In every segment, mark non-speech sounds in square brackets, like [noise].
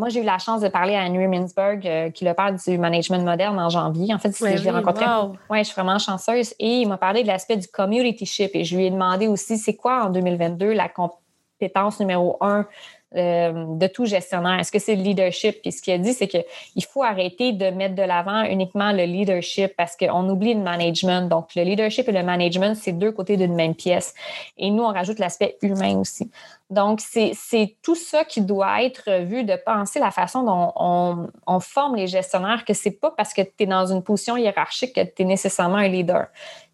moi, j'ai eu la chance de parler à Henry Mintzberg, euh, qui est le père du management moderne en janvier. En fait, je l'ai rencontré. wow. Oui, je suis vraiment chanceuse. Et il m'a parlé de l'aspect du community ship. Et je lui ai demandé aussi, c'est quoi en 2022 la compétence numéro un euh, de tout gestionnaire? Est-ce que c'est le leadership? Puis ce qu'il a dit, c'est qu'il faut arrêter de mettre de l'avant uniquement le leadership parce qu'on oublie le management. Donc, le leadership et le management, c'est deux côtés d'une même pièce. Et nous, on rajoute l'aspect humain aussi. Donc, c'est tout ça qui doit être vu, de penser la façon dont on, on forme les gestionnaires, que c'est pas parce que tu es dans une position hiérarchique que tu es nécessairement un leader.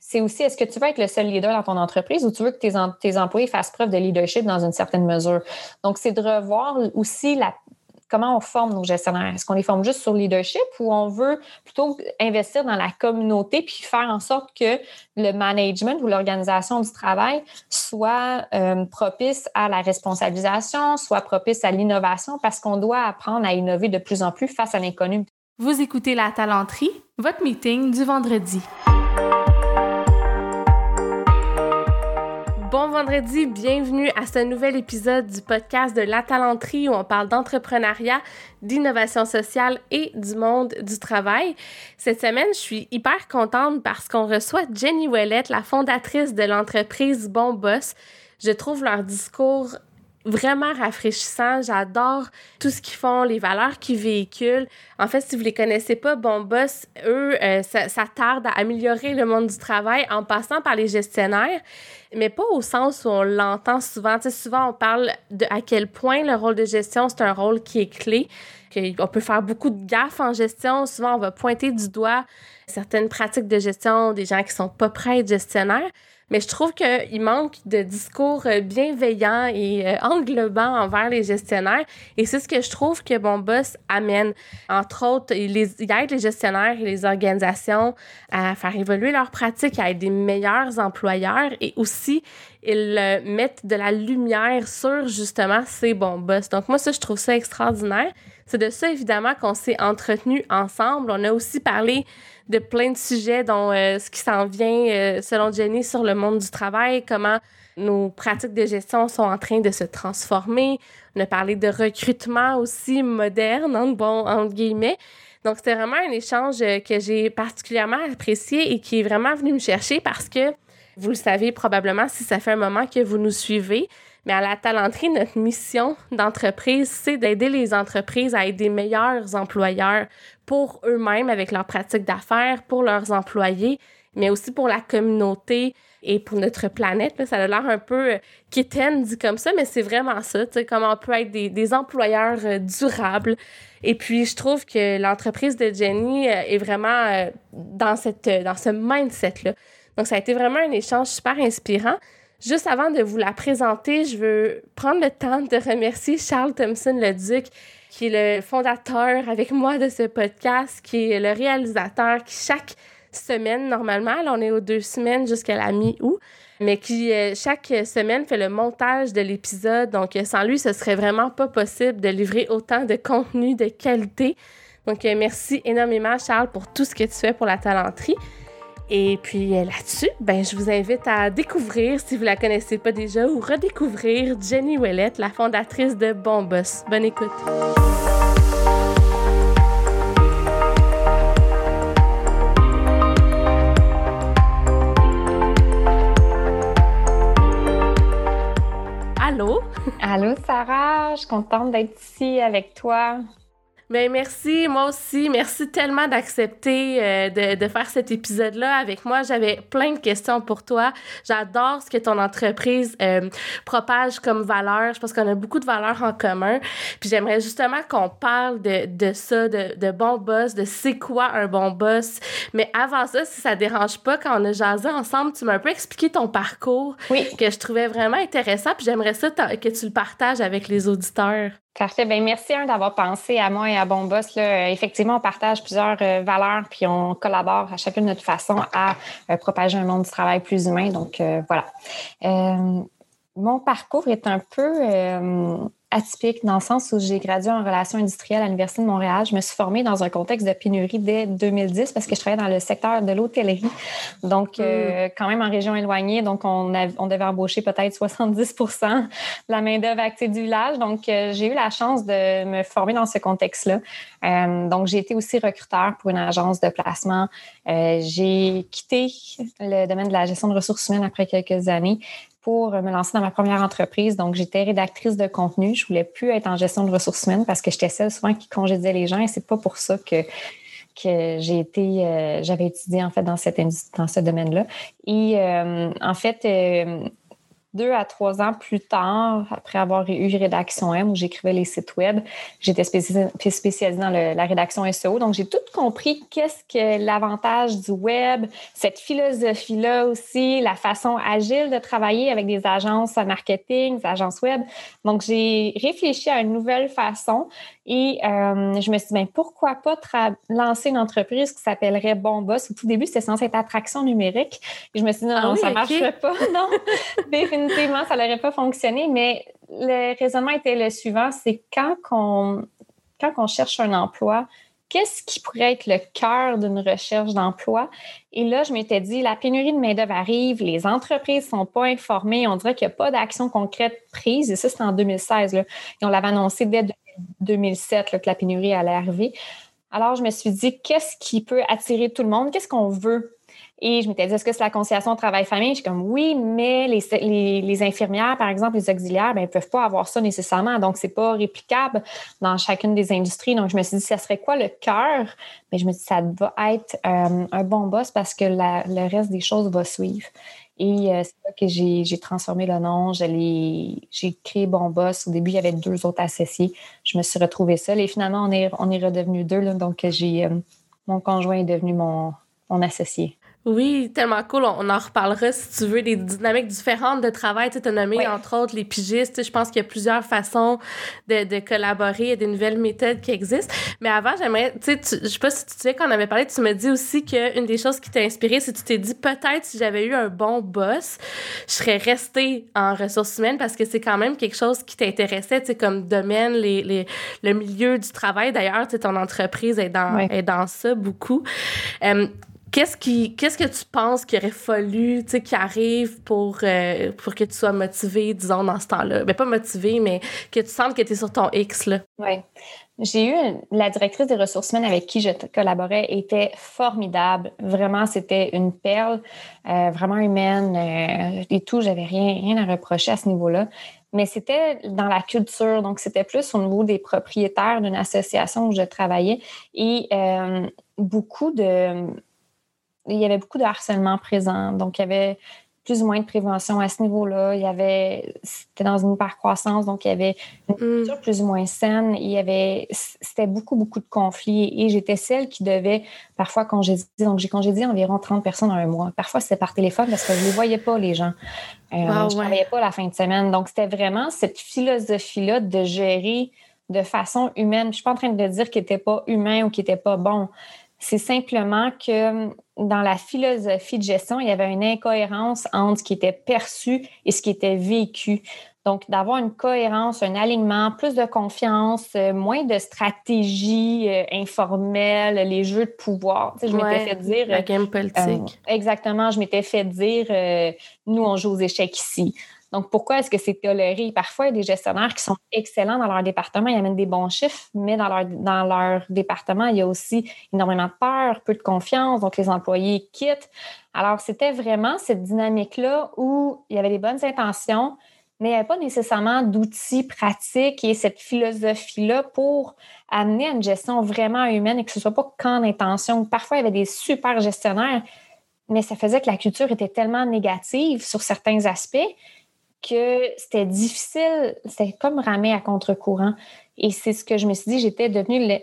C'est aussi, est-ce que tu veux être le seul leader dans ton entreprise ou tu veux que tes, tes employés fassent preuve de leadership dans une certaine mesure? Donc, c'est de revoir aussi la, comment on forme nos gestionnaires. Est-ce qu'on les forme juste sur le leadership ou on veut plutôt investir dans la communauté puis faire en sorte que le management ou l'organisation du travail soit euh, propice à la responsabilisation, soit propice à l'innovation parce qu'on doit apprendre à innover de plus en plus face à l'inconnu? Vous écoutez La Talenterie, votre meeting du vendredi. Bon vendredi, bienvenue à ce nouvel épisode du podcast de La Talenterie où on parle d'entrepreneuriat, d'innovation sociale et du monde du travail. Cette semaine, je suis hyper contente parce qu'on reçoit Jenny Ouellette, la fondatrice de l'entreprise Bon Boss. Je trouve leur discours vraiment rafraîchissant. J'adore tout ce qu'ils font, les valeurs qu'ils véhiculent. En fait, si vous les connaissez pas, Bon Boss, eux, euh, ça, ça tarde à améliorer le monde du travail en passant par les gestionnaires, mais pas au sens où on l'entend souvent. Souvent, on parle de à quel point le rôle de gestion, c'est un rôle qui est clé, qu'on peut faire beaucoup de gaffes en gestion. Souvent, on va pointer du doigt certaines pratiques de gestion, des gens qui sont pas prêts à être gestionnaires. Mais je trouve qu'il manque de discours euh, bienveillants et euh, englobants envers les gestionnaires. Et c'est ce que je trouve que Bon Boss amène. Entre autres, il aide les gestionnaires et les organisations à faire évoluer leurs pratiques, à être des meilleurs employeurs et aussi ils euh, mettent de la lumière sur justement ces bons boss. Donc moi, ça, je trouve ça extraordinaire. C'est de ça, évidemment, qu'on s'est entretenu ensemble. On a aussi parlé de plein de sujets, dont euh, ce qui s'en vient, euh, selon Jenny, sur le monde du travail, comment nos pratiques de gestion sont en train de se transformer. On a parlé de recrutement aussi moderne, entre, bon, entre guillemets. Donc, c'était vraiment un échange euh, que j'ai particulièrement apprécié et qui est vraiment venu me chercher parce que, vous le savez probablement si ça fait un moment que vous nous suivez, mais à la talenterie, notre mission d'entreprise, c'est d'aider les entreprises à être des meilleurs employeurs pour eux-mêmes avec leurs pratiques d'affaires, pour leurs employés, mais aussi pour la communauté et pour notre planète. Là, ça a l'air un peu euh, quétaine dit comme ça, mais c'est vraiment ça, tu sais, comment on peut être des, des employeurs euh, durables. Et puis, je trouve que l'entreprise de Jenny euh, est vraiment dans, cette, dans ce mindset-là. Donc, ça a été vraiment un échange super inspirant. Juste avant de vous la présenter, je veux prendre le temps de remercier Charles Thompson-Leduc, qui est le fondateur avec moi de ce podcast, qui est le réalisateur qui, chaque semaine, normalement, là, on est aux deux semaines jusqu'à la mi-août, mais qui, euh, chaque semaine, fait le montage de l'épisode. Donc, euh, sans lui, ce serait vraiment pas possible de livrer autant de contenu de qualité. Donc, euh, merci énormément, Charles, pour tout ce que tu fais pour la talenterie. Et puis euh, là-dessus, ben, je vous invite à découvrir, si vous la connaissez pas déjà, ou redécouvrir Jenny Ouellette, la fondatrice de Bon. Bonne écoute. Allô? Allô, Sarah, je suis contente d'être ici avec toi. Ben merci, moi aussi. Merci tellement d'accepter euh, de, de faire cet épisode-là avec moi. J'avais plein de questions pour toi. J'adore ce que ton entreprise euh, propage comme valeur. Je pense qu'on a beaucoup de valeurs en commun. Puis j'aimerais justement qu'on parle de, de ça, de, de bon boss, de c'est quoi un bon boss. Mais avant ça, si ça dérange pas, quand on a jasé ensemble, tu m'as un peu expliqué ton parcours Oui. que je trouvais vraiment intéressant. Puis j'aimerais ça que tu le partages avec les auditeurs. Parfait. Ben merci hein, d'avoir pensé à moi et à Bon Boss. Là. Effectivement, on partage plusieurs euh, valeurs, puis on collabore à chacune de notre façon à euh, propager un monde du travail plus humain. Donc, euh, voilà. Mon parcours est un peu atypique dans le sens où j'ai gradué en relations industrielles à l'Université de Montréal. Je me suis formée dans un contexte de pénurie dès 2010 parce que je travaillais dans le secteur de l'hôtellerie. Donc, euh, mm. quand même en région éloignée. Donc, on, on devait embaucher peut-être 70% de la main-d'œuvre active du village. Donc, euh, j'ai eu la chance de me former dans ce contexte-là. Euh, donc, j'ai été aussi recruteur pour une agence de placement. j'ai quitté le domaine de la gestion de ressources humaines après quelques années pour me lancer dans ma première entreprise. Donc, j'étais rédactrice de contenu. Je voulais plus être en gestion de ressources humaines parce que j'étais celle souvent qui congédiait les gens et c'est pas pour ça que que j'ai été, euh, j'avais étudié en fait dans cette dans ce domaine-là. Et euh, en fait, euh, deux à trois ans plus tard, après avoir eu Rédaction M, où j'écrivais les sites web, j'étais spécialisée dans la rédaction SEO. Donc, j'ai tout compris qu'est-ce que l'avantage du web, cette philosophie-là aussi, la façon agile de travailler avec des agences marketing, des agences web. Donc, j'ai réfléchi à une nouvelle façon et euh, je me suis dit, ben, pourquoi pas lancer une entreprise qui s'appellerait Bon Boss. Au tout début, c'était censé être attraction numérique. Et je me suis dit, non, ah non ça ne marcherait pas. [laughs] Non, définitivement, ça n'aurait pas fonctionné. Mais le raisonnement était le suivant, c'est quand on, quand cherche un emploi, qu'est-ce qui pourrait être le cœur d'une recherche d'emploi? Et là, je m'étais dit, la pénurie de main-d'œuvre arrive, les entreprises ne sont pas informées, on dirait qu'il n'y a pas d'action concrète prise. Et ça, c'était en 2016. Là. Et on l'avait annoncé dès 2007 que la pénurie allait arriver. Alors, je me suis dit, qu'est-ce qui peut attirer tout le monde? Qu'est-ce qu'on veut? Et je m'étais dit, est-ce que c'est la conciliation travail-famille? Je suis comme, oui, mais les, infirmières, par exemple, les auxiliaires, ben, ne peuvent pas avoir ça nécessairement. Donc, c'est pas réplicable dans chacune des industries. Donc, je me suis dit, ça serait quoi le cœur? Mais je me suis dit, ça va être euh, un bon boss parce que le reste des choses va suivre. Et euh, c'est là que j'ai transformé le nom. J'ai créé Bon Boss. Au début, il y avait deux autres associés. Je me suis retrouvée seule et finalement, on est, on est redevenu deux. donc, j'ai euh, mon conjoint est devenu mon associé. Oui, tellement cool. On, en reparlera si tu veux des dynamiques différentes de travail. Tu as nommé entre autres les pigistes. Je pense qu'il y a plusieurs façons de, de collaborer. Il y a des nouvelles méthodes qui existent. Mais avant, j'aimerais, tu sais, je sais pas si tu sais, quand on avait parlé, tu me dis aussi qu'une des choses qui t'a inspiré, c'est que tu t'es dit peut-être si j'avais eu un bon boss, je serais restée en ressources humaines parce que c'est quand même quelque chose qui t'intéressait, tu sais, comme domaine, les, les, le milieu du travail. D'ailleurs, tu sais, ton entreprise est dans, est dans ça beaucoup. Euh, Qu'est-ce qui qu'est-ce que tu penses qu'il aurait fallu, tu sais, qui arrive pour, euh, pour que tu sois motivé, disons, dans ce temps-là? Mais ben, pas motivé, mais que tu sens que tu es sur ton X, là. Oui. J'ai eu la directrice des ressources humaines avec qui je collaborais était formidable. Vraiment, c'était une perle, euh, vraiment humaine euh, et tout. J'avais rien, rien à reprocher à ce niveau-là. Mais c'était dans la culture, donc c'était plus au niveau des propriétaires d'une association où je travaillais et beaucoup de il y avait beaucoup de harcèlement présent. Donc, il y avait plus ou moins de prévention à ce niveau-là. Il y avait, c'était dans une hypercroissance, donc il y avait une mm. culture plus ou moins saine. Il y avait, c'était beaucoup, beaucoup de conflits. Et j'étais celle qui devait parfois congédier. Donc, j'ai congédié environ 30 personnes en un mois. Parfois, c'était par téléphone parce que je ne les voyais pas, les gens. Euh, je ne travaillais pas la fin de semaine. Donc, c'était vraiment cette philosophie-là de gérer de façon humaine. Je ne suis pas en train de dire qu'il n'était pas humain ou qu'il n'était pas bon. C'est simplement que dans la philosophie de gestion, il y avait une incohérence entre ce qui était perçu et ce qui était vécu. Donc, d'avoir une cohérence, un alignement, plus de confiance, euh, moins de stratégie euh, informelle, les jeux de pouvoir. Tu sais, je m'étais fait dire. La game politique. Euh, exactement. Je m'étais fait dire nous, on joue aux échecs ici. Donc, pourquoi est-ce que c'est toléré? Parfois, il y a des gestionnaires qui sont excellents dans leur département, ils amènent des bons chiffres, mais dans leur, dans leur département, il y a aussi énormément de peur, peu de confiance, donc les employés quittent. Alors, c'était vraiment cette dynamique-là où il y avait des bonnes intentions, mais il n'y avait pas nécessairement d'outils pratiques et cette philosophie-là pour amener à une gestion vraiment humaine et que ce ne soit pas qu'en intention. Parfois, il y avait des super gestionnaires, mais ça faisait que la culture était tellement négative sur certains aspects que c'était difficile, c'était comme ramer à contre-courant. Et c'est ce que je me suis dit, j'étais devenue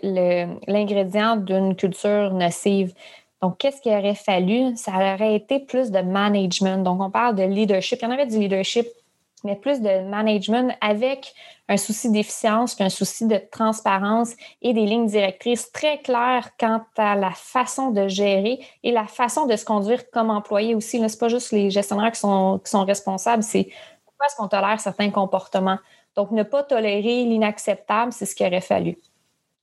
l'ingrédient d'une culture nocive. Donc, qu'est-ce qu'il aurait fallu? Ça aurait été plus de management. Donc, on parle de leadership. Il y en avait du leadership, mais plus de management avec un souci d'efficience, un souci de transparence et des lignes directrices très claires quant à la façon de gérer et la façon de se conduire comme employé aussi. Ce n'est pas juste les gestionnaires qui sont, qui sont responsables, c'est pourquoi est-ce qu'on tolère certains comportements? Donc, ne pas tolérer l'inacceptable, c'est ce qu'il aurait fallu.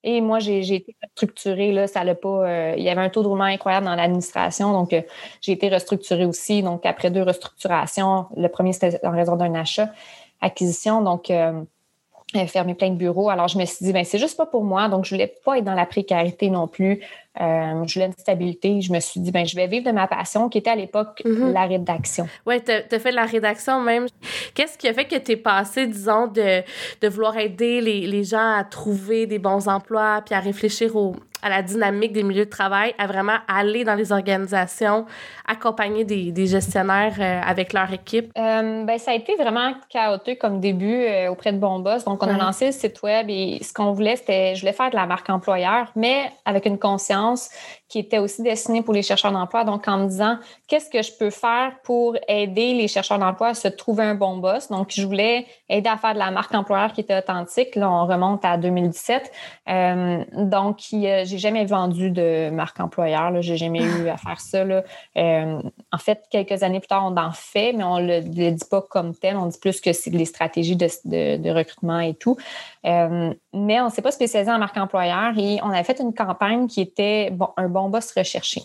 Et moi, j'ai été restructurée. Là, ça pas, euh, il y avait un taux de roulement incroyable dans l'administration, donc euh, j'ai été restructurée aussi. Donc, après deux restructurations, le premier, c'était en raison d'un achat, acquisition. Donc, euh, fermer plein de bureaux. Alors, je me suis dit, ben c'est juste pas pour moi. Donc, je voulais pas être dans la précarité non plus. Euh, je voulais une stabilité. Je me suis dit, ben, je vais vivre de ma passion, qui était à l'époque mhm. la rédaction. Oui, tu as, fait de la rédaction même. Qu'est-ce qui a fait que tu es passé, disons, de, de vouloir aider les, les, gens à trouver des bons emplois, puis à réfléchir au, à la dynamique des milieux de travail, à vraiment aller dans les organisations, accompagner des, des gestionnaires euh, avec leur équipe? Euh, ben, ça a été vraiment chaotique comme début auprès de Bonboss. Donc, on a lancé le site web et ce qu'on voulait, c'était, je voulais faire de la marque employeur, mais avec une conscience qui était aussi destinée pour les chercheurs d'emploi. Donc, en me disant, qu'est-ce que je peux faire pour aider les chercheurs d'emploi à se trouver un bon boss? Donc, je voulais aider à faire de la marque employeur qui était authentique. Là, on remonte à 2017. Euh, donc, j'ai jamais vendu de marque employeur. J'ai jamais eu à faire ça. Euh, en fait, quelques années plus tard, on en fait, mais on ne le, dit pas comme tel. On dit plus que c'est les stratégies de, recrutement et tout. Euh, mais on ne s'est pas spécialisé en marque employeur et on a fait une campagne qui était bon, un bon boss recherché.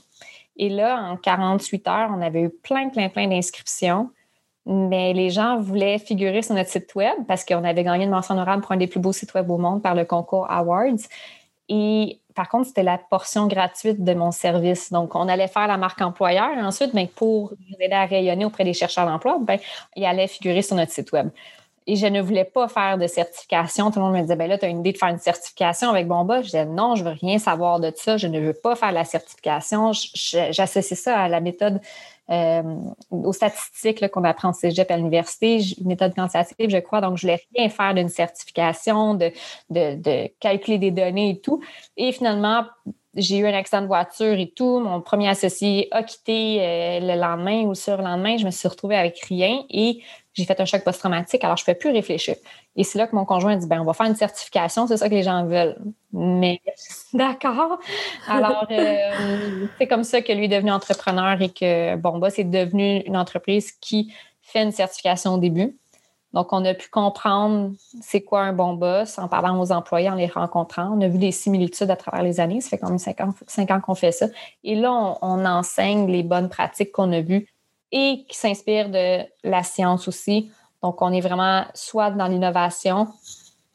Et là, en 48 heures, on avait eu plein, plein, plein d'inscriptions. Mais les gens voulaient figurer sur notre site web parce qu'on avait gagné une mention honorable pour un des plus beaux sites web au monde par le concours Awards. Et par contre, c'était la portion gratuite de mon service. Donc, on allait faire la marque employeur. Ensuite, ben, pour nous aider à rayonner auprès des chercheurs d'emploi, ben, il allait figurer sur notre site web. Et je ne voulais pas faire de certification. Tout le monde me disait, ben là, tu as une idée de faire une certification avec Bomba. Je disais, non, je veux rien savoir de ça. Je ne veux pas faire la certification. J'associe ça à la méthode, euh, aux statistiques qu'on apprend au cégep à l'université, méthode quantitative, je crois. Donc, je voulais rien faire d'une certification, de, de, de calculer des données et tout. Et finalement, j'ai eu un accident de voiture et tout. Mon premier associé a quitté euh, le lendemain ou sur le lendemain. Je me suis retrouvée avec rien et j'ai fait un choc post-traumatique, alors je ne peux plus réfléchir. Et c'est là que mon conjoint dit ben, on va faire une certification, c'est ça que les gens veulent. Mais [laughs] d'accord. Alors, euh, c'est comme ça que lui est devenu entrepreneur et que bon, bah, c'est devenu une entreprise qui fait une certification au début. Donc, on a pu comprendre c'est quoi un bon boss en parlant aux employés, en les rencontrant. On a vu des similitudes à travers les années. Ça fait quand même cinq ans, ans qu'on fait ça. Et là, on enseigne les bonnes pratiques qu'on a vues et qui s'inspire de la science aussi. Donc, on est vraiment soit dans l'innovation,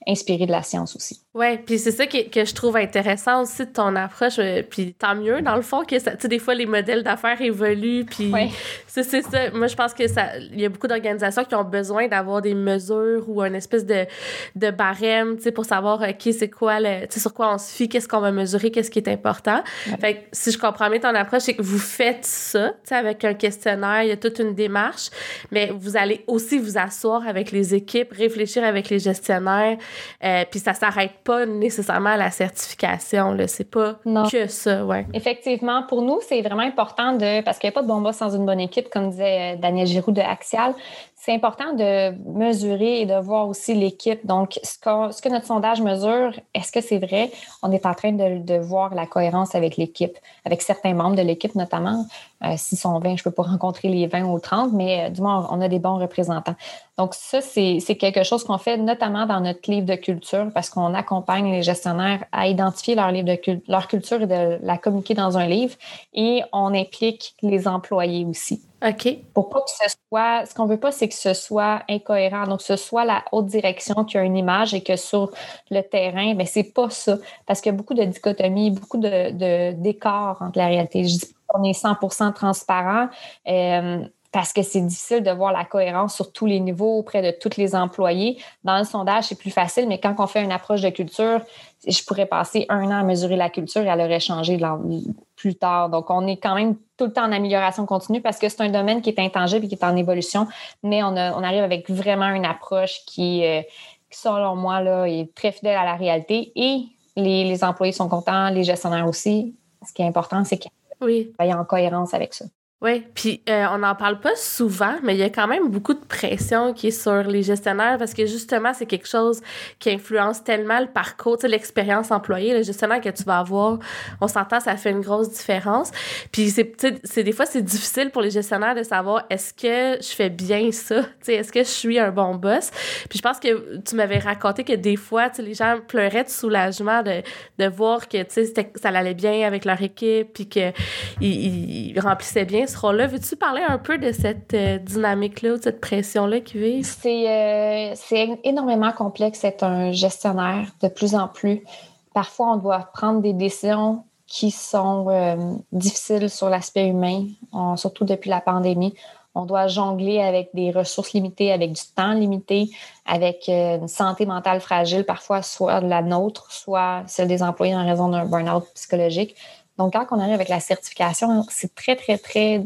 inspiré de la science aussi. Oui, puis c'est ça que, que, je trouve intéressant aussi de ton approche. Euh, puis tant mieux, dans le fond, que ça, tu sais, des fois, les modèles d'affaires évoluent. Puis c'est ça. Moi, je pense que ça, il y a beaucoup d'organisations qui ont besoin d'avoir des mesures ou une espèce de, de barème, tu sais, pour savoir, OK, c'est quoi, le, tu sais, sur quoi on se fie, qu'est-ce qu'on va mesurer, qu'est-ce qui est important. Fait que si je comprends bien ton approche, c'est que vous faites ça, tu sais, avec un questionnaire, il y a toute une démarche, mais vous allez aussi vous asseoir avec les équipes, réfléchir avec les gestionnaires, euh, puis ça s'arrête pas nécessairement la certification. C'est pas que ça. Ouais. Effectivement, pour nous, c'est vraiment important de. Parce qu'il n'y a pas de bon boss sans une bonne équipe, comme disait euh, Daniel Giroux de Axial c'est important de mesurer et de voir aussi l'équipe. Donc, ce que, notre sondage mesure, est-ce que c'est vrai? On est en train de, de voir la cohérence avec l'équipe, avec certains membres de l'équipe notamment. Euh, S'ils sont 20, je ne peux pas rencontrer les 20 ou 30, mais euh, du moins, on a des bons représentants. Donc, ça, c'est quelque chose qu'on fait notamment dans notre livre de culture parce qu'on accompagne les gestionnaires à identifier leur, livre de leur culture et de la communiquer dans un livre. Et on implique les employés aussi. OK. Pour pas que ce soit, ce qu'on veut pas, c'est que ce soit incohérent. Donc, ce soit la haute direction qui a une image et que sur le terrain, mais c'est pas ça. Parce qu'il y a beaucoup de dichotomies, beaucoup de, d'écarts entre la réalité. Je dis qu'on est 100% transparent. Euh, parce que c'est difficile de voir la cohérence sur tous les niveaux auprès de tous les employés. Dans le sondage, c'est plus facile, mais quand on fait une approche de culture, je pourrais passer un an à mesurer la culture et elle aurait changé plus tard. Donc, on est quand même tout le temps en amélioration continue parce que c'est un domaine qui est intangible et qui est en évolution, mais on, arrive avec vraiment une approche qui, euh, selon moi, là, est très fidèle à la réalité et les, employés sont contents, les gestionnaires aussi. Ce qui est important, c'est qu'ils oui. soient en cohérence avec ça. Oui, puis euh, on n'en parle pas souvent, mais il y a quand même beaucoup de pression qui est sur les gestionnaires parce que justement, c'est quelque chose qui influence tellement le parcours, l'expérience employée, le gestionnaire que tu vas avoir. On s'entend, ça fait une grosse différence. Puis c'est, des fois, c'est difficile pour les gestionnaires de savoir est-ce que je fais bien ça, tu sais, est-ce que je suis un bon boss? Puis je pense que tu m'avais raconté que des fois, les gens pleuraient de soulagement de, de voir que, ça allait bien avec leur équipe, puis qu'ils ils remplissaient bien ce rôle-là. Veux-tu parler un peu de cette euh, dynamique-là ou de cette pression-là qui vit? Euh, c'est énormément complexe d'être un gestionnaire de plus en plus. Parfois, on doit prendre des décisions qui sont euh, difficiles sur l'aspect humain, surtout depuis la pandémie. On doit jongler avec des ressources limitées, avec du temps limité, avec une santé mentale fragile, parfois soit la nôtre, soit celle des employés en raison d'un burn-out psychologique. Donc, quand on arrive avec la certification, c'est très, très, très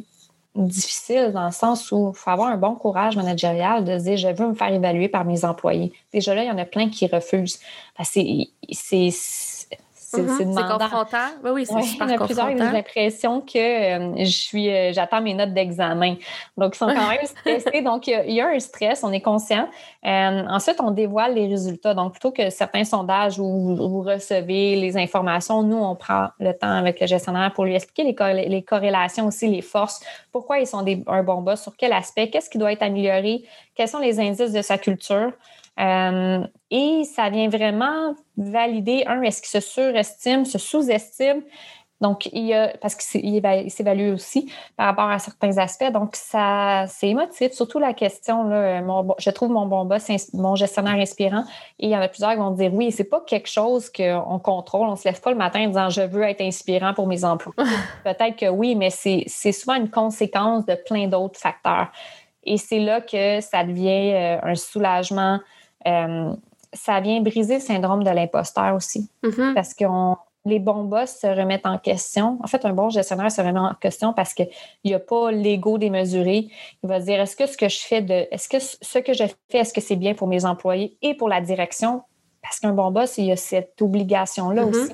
difficile dans le sens où il faut avoir un bon courage managérial de dire je veux me faire évaluer par mes employés. Déjà là, il y en a plein qui refusent. C'est c'est mm-hmm. confrontant. Oui, oui, c'est super Il y en a plusieurs qui ont l'impression que euh, je suis, euh, j'attends mes notes d'examen. Donc, ils sont quand même stressés. Donc, il y, a, un stress, on est conscient. Euh, ensuite, on dévoile les résultats. Donc, plutôt que certains sondages où vous recevez les informations, nous, on prend le temps avec le gestionnaire pour lui expliquer les, les corrélations aussi, les forces, pourquoi ils sont des, un bon boss, sur quel aspect, qu'est-ce qui doit être amélioré, quels sont les indices de sa culture? Euh, et ça vient vraiment valider, un, est-ce qu'il se surestime, se sous-estime? Donc, il y a, parce qu'il s'évalue aussi par rapport à certains aspects. Donc, ça, c'est émotif, surtout la question, là, je trouve mon bon boss, mon gestionnaire inspirant. Et il y en a plusieurs qui vont dire oui, c'est pas quelque chose qu'on contrôle. On se lève pas le matin en disant je veux être inspirant pour mes emplois. [laughs] Peut-être que oui, mais c'est souvent une conséquence de plein d'autres facteurs. Et c'est là que ça devient euh, un soulagement euh, ça vient briser le syndrome de l'imposteur aussi. Mm-hmm. Parce que les bons boss se remettent en question. En fait, un bon gestionnaire se remet en question parce qu'il n'y a pas l'ego démesuré. Il va dire est-ce que ce que je fais de. Est-ce que ce que je fais, est-ce que c'est bien pour mes employés et pour la direction? Parce qu'un bon boss, il y a cette obligation-là mm-hmm. aussi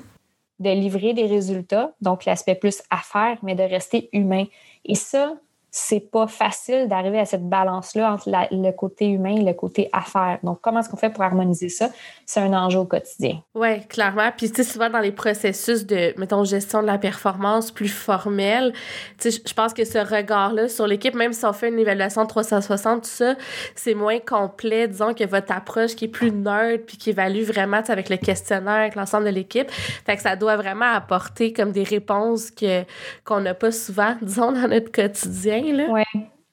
de livrer des résultats, donc l'aspect plus affaire, mais de rester humain. Et ça, c'est pas facile d'arriver à cette balance-là entre le côté humain et le côté affaires. Donc, comment est-ce qu'on fait pour harmoniser ça? C'est un enjeu au quotidien. Oui, clairement. Puis, tu sais, souvent dans les processus de, mettons, gestion de la performance plus formelle, tu sais, je pense que ce regard-là sur l'équipe, même si on fait une évaluation 360, tout ça, c'est moins complet, disons, que votre approche qui est plus neutre puis qui évalue vraiment, avec le questionnaire, avec l'ensemble de l'équipe. Fait que ça doit vraiment apporter comme des réponses que, qu'on n'a pas souvent, [laughs] disons, dans notre quotidien. Oui.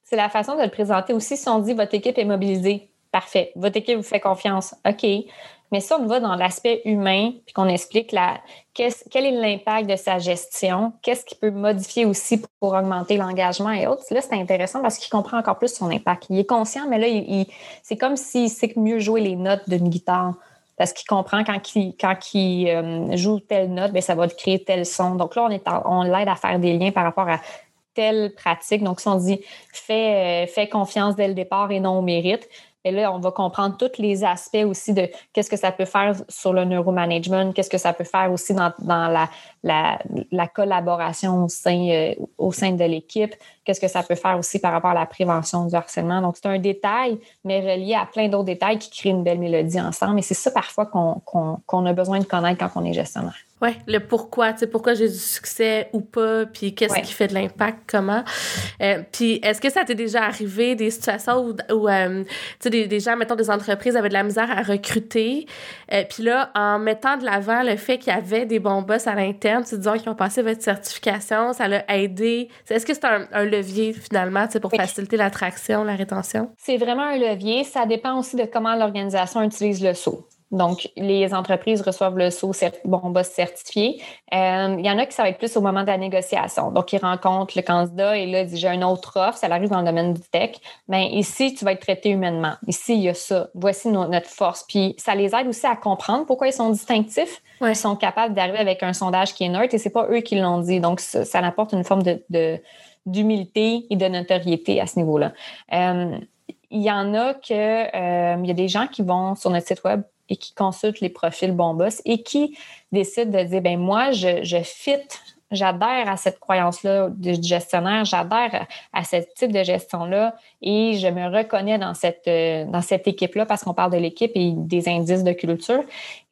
C'est la façon de le présenter aussi. Si on dit votre équipe est mobilisée, parfait. Votre équipe vous fait confiance, OK. Mais si on va dans l'aspect humain, puis qu'on explique la, quel est l'impact de sa gestion, qu'est-ce qu'il peut modifier aussi pour, augmenter l'engagement et autres, là, c'est intéressant parce qu'il comprend encore plus son impact. Il est conscient, mais là, c'est comme s'il sait mieux jouer les notes d'une guitare parce qu'il comprend quand il, euh, joue telle note, bien, ça va créer tel son. Donc là, on l'aide à faire des liens par rapport à telle pratique. Donc, si on dit fais, euh, fais confiance dès le départ et non au mérite, et là, on va comprendre tous les aspects aussi de qu'est-ce que ça peut faire sur le neuromanagement, qu'est-ce que ça peut faire aussi dans, la, la, collaboration au sein, euh, au sein de l'équipe, qu'est-ce que ça peut faire aussi par rapport à la prévention du harcèlement. Donc, c'est un détail, mais relié à plein d'autres détails qui créent une belle mélodie ensemble. Et c'est ça parfois qu'on a besoin de connaître quand on est gestionnaire. Oui, le pourquoi, tu sais, pourquoi j'ai du succès ou pas, puis qu'est-ce qui fait de l'impact, comment. Euh, puis est-ce que ça t'est déjà arrivé des situations où, où euh, tu sais, des, des, gens, mettons, des entreprises avaient de la misère à recruter, euh, puis là, en mettant de l'avant le fait qu'il y avait des bons boss à l'interne, tu disons, qui ont passé votre certification, ça l'a aidé. Est-ce que c'est un, un, levier, finalement, tu sais, pour faciliter l'attraction, la rétention? C'est vraiment un levier. Ça dépend aussi de comment l'organisation utilise le saut. Donc, les entreprises reçoivent le saut bon boss certifié. Euh, il y en a qui ça va être plus au moment de la négociation. Donc, ils rencontrent le candidat et là, ils disent j'ai une autre offre, ça arrive dans le domaine du tech. Bien, ici, tu vas être traité humainement. Ici, il y a ça. Voici notre force. Puis, ça les aide aussi à comprendre pourquoi ils sont distinctifs. Ils sont capables d'arriver avec un sondage qui est neutre et c'est pas eux qui l'ont dit. Donc, ça, apporte une forme de, d'humilité et de notoriété à ce niveau-là. Euh, il y en a que euh, il y a des gens qui vont sur notre site web et qui consultent les profils bon boss et qui décident de dire ben moi je, je fit j'adhère à cette croyance-là du gestionnaire, j'adhère à ce type de gestion-là et je me reconnais dans cette, euh, dans cette équipe-là parce qu'on parle de l'équipe et des indices de culture.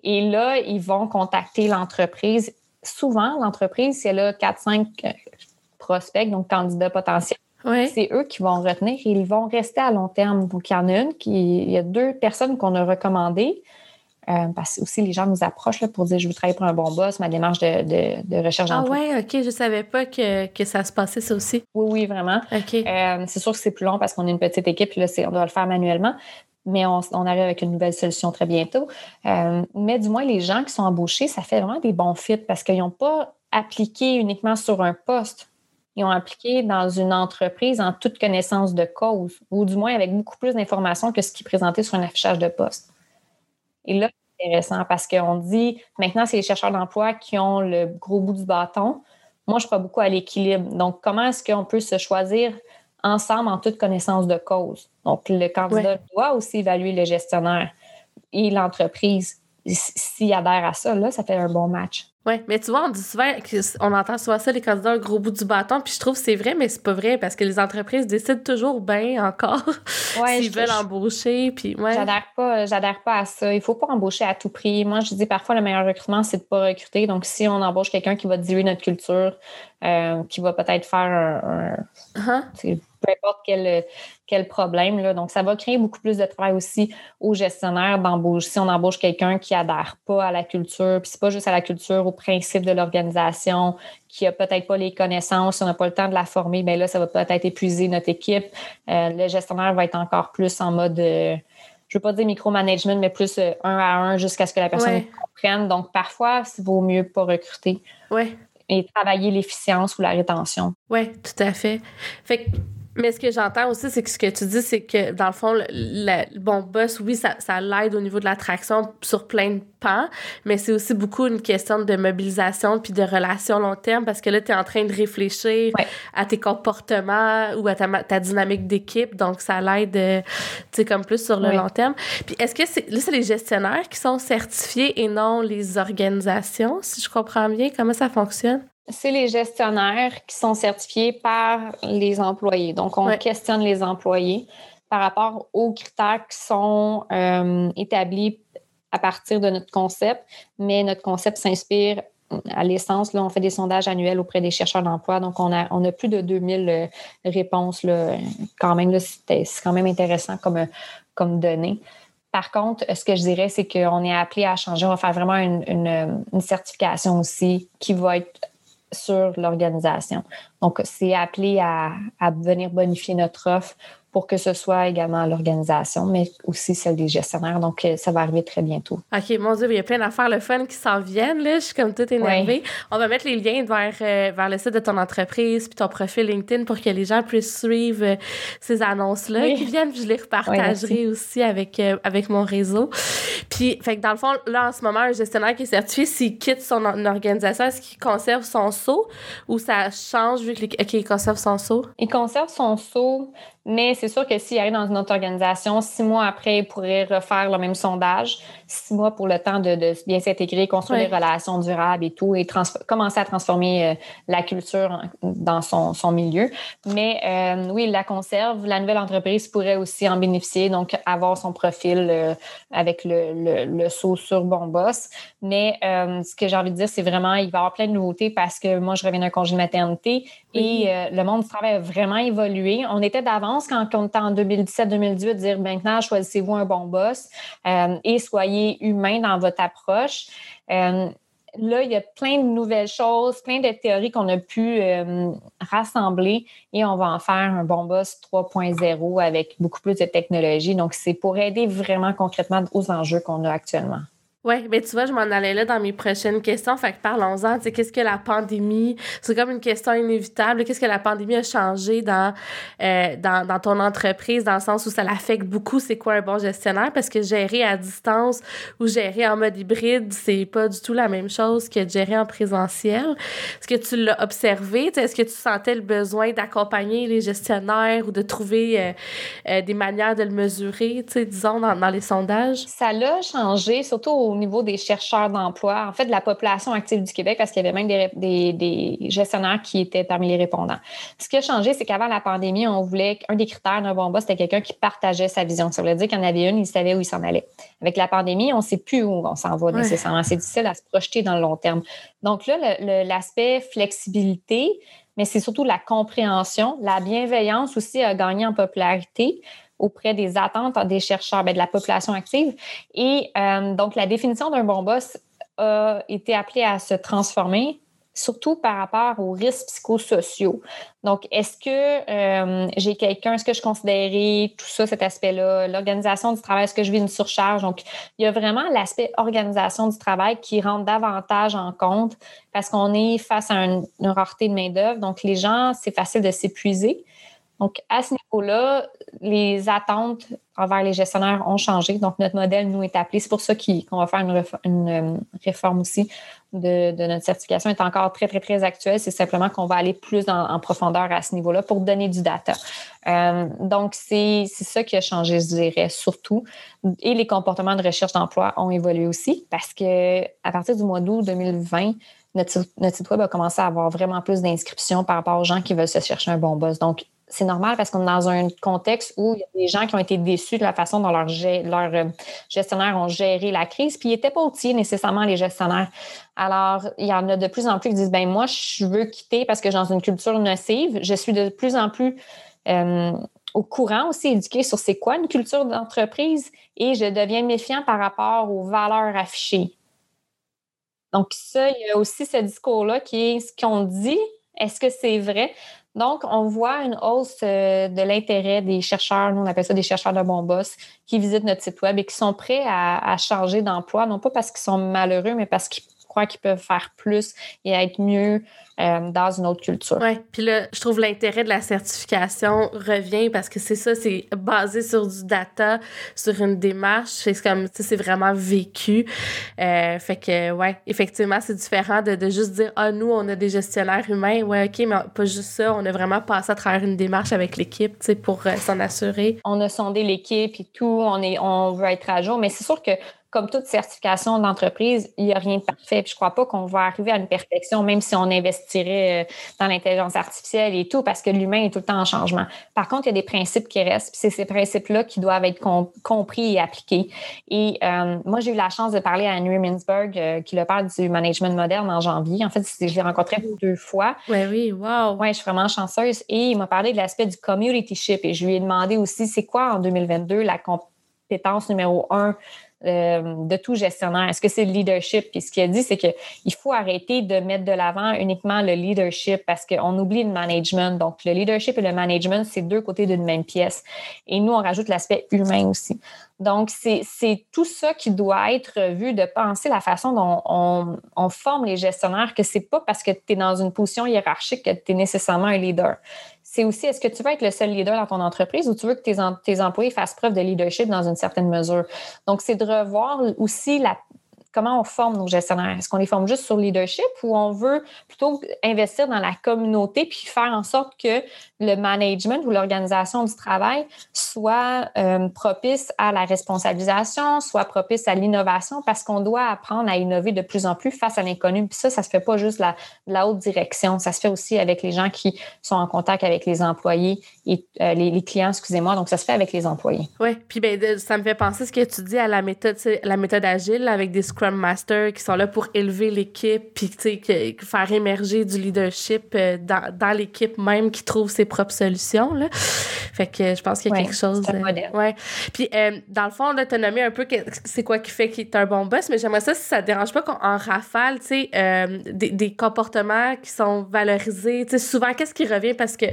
Et là, ils vont contacter l'entreprise. Souvent, l'entreprise, si elle a 4-5 euh, prospects, donc candidats potentiels, c'est eux qui vont retenir et ils vont rester à long terme. Donc, il y en a une qui, il y a deux personnes qu'on a recommandées. Euh, parce que aussi, les gens nous approchent là, pour dire je veux travailler pour un bon boss, ma démarche de, de, recherche d'emploi. Ah ouais, OK, je savais pas que, que, ça se passait, ça aussi. Oui, oui, vraiment. OK. Euh, c'est sûr que c'est plus long parce qu'on est une petite équipe, là, on doit le faire manuellement, mais on, on arrive avec une nouvelle solution très bientôt. Euh, mais du moins, les gens qui sont embauchés, ça fait vraiment des bons fits parce qu'ils n'ont pas appliqué uniquement sur un poste ils ont appliqué dans une entreprise en toute connaissance de cause, ou du moins avec beaucoup plus d'informations que ce qui est présenté sur un affichage de poste. Et là, c'est intéressant parce qu'on dit maintenant, c'est les chercheurs d'emploi qui ont le gros bout du bâton. Moi, je crois beaucoup à l'équilibre. Donc, comment est-ce qu'on peut se choisir ensemble en toute connaissance de cause? Donc, le candidat doit aussi évaluer le gestionnaire et l'entreprise. S'il adhère à ça, là, ça fait un bon match. Oui, mais tu vois, on dit souvent, on entend souvent ça, les candidats, un gros bout du bâton, puis je trouve que c'est vrai, mais c'est pas vrai parce que les entreprises décident toujours bien encore [laughs] s'ils veulent embaucher. Puis, ouais. J'adhère pas, j'adhère pas à ça. Il faut pas embaucher à tout prix. Moi, je dis parfois, le meilleur recrutement, c'est de pas recruter. Donc, si on embauche quelqu'un qui va diluer notre culture, euh, qui va peut-être faire un, uh-huh peu importe quel, quel problème. Là. Donc, ça va créer beaucoup plus de travail aussi aux gestionnaires d'embauche. Si on embauche quelqu'un qui adhère pas à la culture, puis c'est pas juste à la culture, au principe de l'organisation, qui a peut-être pas les connaissances, si on n'a pas le temps de la former, bien là, ça va peut-être épuiser notre équipe. Euh, le gestionnaire va être encore plus en mode, euh, je veux pas dire micromanagement, mais plus euh, un à un jusqu'à ce que la personne comprenne. Donc, parfois, il vaut mieux pas recruter. Ouais. Et travailler l'efficience ou la rétention. Oui, tout à fait. Fait que mais ce que j'entends aussi, c'est que ce que tu dis, c'est que dans le fond, le, bon boss, oui, ça, ça l'aide au niveau de l'attraction sur plein de pans, mais c'est aussi beaucoup une question de mobilisation puis de relations long terme parce que là, tu es en train de réfléchir à tes comportements ou à ta, ta dynamique d'équipe, donc ça l'aide, euh, tu sais, comme plus sur le long terme. Puis est-ce que c'est, là, c'est les gestionnaires qui sont certifiés et non les organisations, si je comprends bien? Comment ça fonctionne? C'est les gestionnaires qui sont certifiés par les employés. Donc, on questionne les employés par rapport aux critères qui sont euh, établis à partir de notre concept, mais notre concept s'inspire à l'essence, là, on fait des sondages annuels auprès des chercheurs d'emploi. Donc, on a, on a plus de 2000 euh, réponses. Là, quand même, c'est quand même intéressant comme, comme données. Par contre, ce que je dirais, c'est qu'on est appelé à changer. On va faire vraiment une, une certification aussi qui va être sur l'organisation. Donc, c'est appelé à, venir bonifier notre offre pour que ce soit également l'organisation, mais aussi celle des gestionnaires. Donc, euh, ça va arriver très bientôt. OK, mon Dieu, il y a plein d'affaires le fun qui s'en viennent. Là. Je suis comme toute énervée. On va mettre les liens vers, euh, vers le site de ton entreprise puis ton profil LinkedIn pour que les gens puissent suivre euh, ces annonces-là qui viennent. Puis je les repartagerai aussi avec, avec mon réseau. Puis, fait que dans le fond, là, en ce moment, un gestionnaire qui est certifié, s'il quitte son organisation, est-ce qu'il conserve son saut ou ça change vu qu'il conserve son saut? Il conserve son saut mais c'est sûr que s'il arrive dans une autre organisation, six mois après, il pourrait refaire le même sondage, six mois pour le temps de, de bien s'intégrer, construire des relations durables et tout, et commencer à transformer euh, la culture dans son, son milieu. Mais euh, oui, il la conserve. La nouvelle entreprise pourrait aussi en bénéficier, donc avoir son profil euh, avec le, le, le, saut sur Bon Boss. Mais ce que j'ai envie de dire, c'est vraiment, il va y avoir plein de nouveautés parce que moi, je reviens d'un congé de maternité et le monde du travail a vraiment évolué. On était d'avance quand on était en 2017-2018, dire maintenant, choisissez-vous un bon boss euh, et soyez humain dans votre approche. Euh, là, il y a plein de nouvelles choses, plein de théories qu'on a pu euh, rassembler et on va en faire un bon boss 3.0 avec beaucoup plus de technologie. Donc, c'est pour aider vraiment concrètement aux enjeux qu'on a actuellement. Oui, mais tu vois, je m'en allais là dans mes prochaines questions. Fait que parlons-en. Tu sais, qu'est-ce que la pandémie, c'est comme une question inévitable. Qu'est-ce que la pandémie a changé dans, euh, dans, dans, ton entreprise, dans le sens où ça l'affecte beaucoup? C'est quoi un bon gestionnaire? Parce que gérer à distance ou gérer en mode hybride, c'est pas du tout la même chose que gérer en présentiel. Est-ce que tu l'as observé? Est-ce que tu sentais le besoin d'accompagner les gestionnaires ou de trouver euh, euh, des manières de le mesurer, tu sais, disons, dans, dans les sondages? Ça l'a changé, surtout au niveau des chercheurs d'emploi, en fait, de la population active du Québec, parce qu'il y avait même des, gestionnaires qui étaient parmi les répondants. Ce qui a changé, c'est qu'avant la pandémie, on voulait qu'un des critères d'un bon boss, c'était quelqu'un qui partageait sa vision. Ça voulait dire qu'il y en avait une, il savait où il s'en allait. Avec la pandémie, on ne sait plus où on s'en va nécessairement. C'est difficile à se projeter dans le long terme. Donc là, l'aspect flexibilité, mais c'est surtout la compréhension. La bienveillance aussi a gagné en popularité auprès des attentes des chercheurs, ben, de la population active. Et euh, donc, la définition d'un bon boss a été appelée à se transformer, surtout par rapport aux risques psychosociaux. Donc, est-ce que euh, j'ai quelqu'un, est-ce que je considérais tout ça, cet aspect-là, l'organisation du travail, est-ce que je vis une surcharge? Donc, il y a vraiment l'aspect organisation du travail qui rentre davantage en compte parce qu'on est face à une, une rareté de main-d'œuvre. Donc, les gens, c'est facile de s'épuiser. Donc, à ce niveau-là, les attentes envers les gestionnaires ont changé. Donc, notre modèle nous est appelé. C'est pour ça qu'on va faire une, euh, réforme aussi de, notre certification. est encore très, très, très actuelle. C'est simplement qu'on va aller plus en, profondeur à ce niveau-là pour donner du data. Euh, donc, c'est ça qui a changé, je dirais, surtout. Et les comportements de recherche d'emploi ont évolué aussi parce que à partir du mois d'août 2020, notre, site web a commencé à avoir vraiment plus d'inscriptions par rapport aux gens qui veulent se chercher un bon boss. Donc, c'est normal parce qu'on est dans un contexte où il y a des gens qui ont été déçus de la façon dont leurs euh, gestionnaires ont géré la crise, puis ils n'étaient pas outillés nécessairement, les gestionnaires. Alors, il y en a de plus en plus qui disent, ben moi, je veux quitter parce que j'ai dans une culture nocive. Je suis de plus en plus euh, au courant aussi, éduquée sur c'est quoi une culture d'entreprise et je deviens méfiant par rapport aux valeurs affichées. Donc, ça, il y a aussi ce discours-là qui est ce qu'on dit. Est-ce que c'est vrai? Donc, on voit une hausse euh, de l'intérêt des chercheurs, nous on appelle ça des chercheurs de bon boss, qui visitent notre site web et qui sont prêts à, à changer d'emploi, non pas parce qu'ils sont malheureux, mais parce qu'ils croient qu'ils peuvent faire plus et être mieux euh, dans une autre culture. Oui, puis là, je trouve l'intérêt de la certification revient parce que c'est ça, c'est basé sur du data, sur une démarche, c'est comme, tu sais, c'est vraiment vécu. Euh, fait que, ouais, effectivement, c'est différent de, de, juste dire, ah, nous, on a des gestionnaires humains, ouais, OK, mais pas juste ça, on a vraiment passé à travers une démarche avec l'équipe, tu sais, pour euh, s'en assurer. On a sondé l'équipe et tout, on, est, on veut être à jour, mais c'est sûr que comme toute certification d'entreprise, il n'y a rien de parfait. je ne crois pas qu'on va arriver à une perfection, même si on investirait euh, dans l'intelligence artificielle et tout, parce que l'humain est tout le temps en changement. Par contre, il y a des principes qui restent. C'est ces principes-là qui doivent être compris et appliqués. Et euh, moi, j'ai eu la chance de parler à Henry Mintzberg, euh, qui le parle du management moderne en janvier. En fait, je l'ai rencontré deux fois. Oui, oui, wow. Oui, je suis vraiment chanceuse. Et il m'a parlé de l'aspect du community ship. Et je lui ai demandé aussi, c'est quoi en 2022 la compétence numéro un de tout gestionnaire? Est-ce que c'est le leadership? Puis ce qu'il a dit, c'est qu'il faut arrêter de mettre de l'avant uniquement le leadership parce qu'on oublie le management. Donc, le leadership et le management, c'est deux côtés d'une même pièce. Et nous, on rajoute l'aspect humain aussi. Donc, c'est tout ça qui doit être vu, de penser la façon dont on, on forme les gestionnaires, que c'est pas parce que tu es dans une position hiérarchique que tu es nécessairement un leader c'est aussi est-ce que tu veux être le seul leader dans ton entreprise ou tu veux que tes, tes employés fassent preuve de leadership dans une certaine mesure? Donc, c'est de revoir aussi la, comment on forme nos gestionnaires? Est-ce qu'on les forme juste sur le leadership ou on veut plutôt investir dans la communauté puis faire en sorte que le management ou l'organisation du travail soit euh, propice à la responsabilisation, soit propice à l'innovation parce qu'on doit apprendre à innover de plus en plus face à l'inconnu? Puis ça, ça se fait pas juste la, la haute direction, ça se fait aussi avec les gens qui sont en contact avec les employés et euh, les, clients, excusez-moi. Donc, ça se fait avec les employés. Oui, puis ben, ça me fait penser ce que tu dis à la méthode, la méthode agile avec des Scrum Masters qui sont là pour élever l'équipe, puis faire émerger du leadership euh, dans, dans l'équipe même qui trouve ses propres solutions. Là. Fait que je pense qu'il y a quelque chose. C'est euh, ouais. Puis euh, dans le fond, nommé un peu c'est quoi qui fait qu'il est un bon boss, mais j'aimerais ça si ça te dérange pas qu'on en rafale, tu sais, des, des, comportements qui sont valorisés. Tu sais, souvent, qu'est-ce qui revient? Parce que,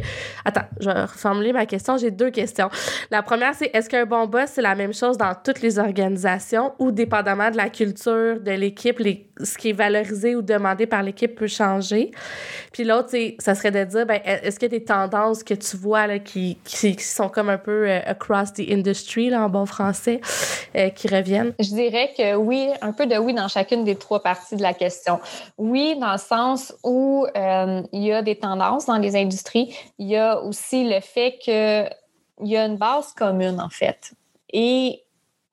attends, je vais reformuler ma question. J'ai deux questions. La première, c'est est-ce qu'un bon boss, c'est la même chose dans toutes les organisations ou dépendamment de la culture de l'équipe, ce qui est valorisé ou demandé par l'équipe peut changer. Puis l'autre, ça serait de dire, ben, est-ce qu'il y a des tendances que tu vois là, qui, sont comme un peu euh, across the industry, là, en bon français, euh, qui reviennent? Je dirais que oui, un peu de oui dans chacune des trois parties de la question. Oui, dans le sens où euh, il y a des tendances dans les industries. Il y a aussi le fait qu'il y a une base commune, en fait. Et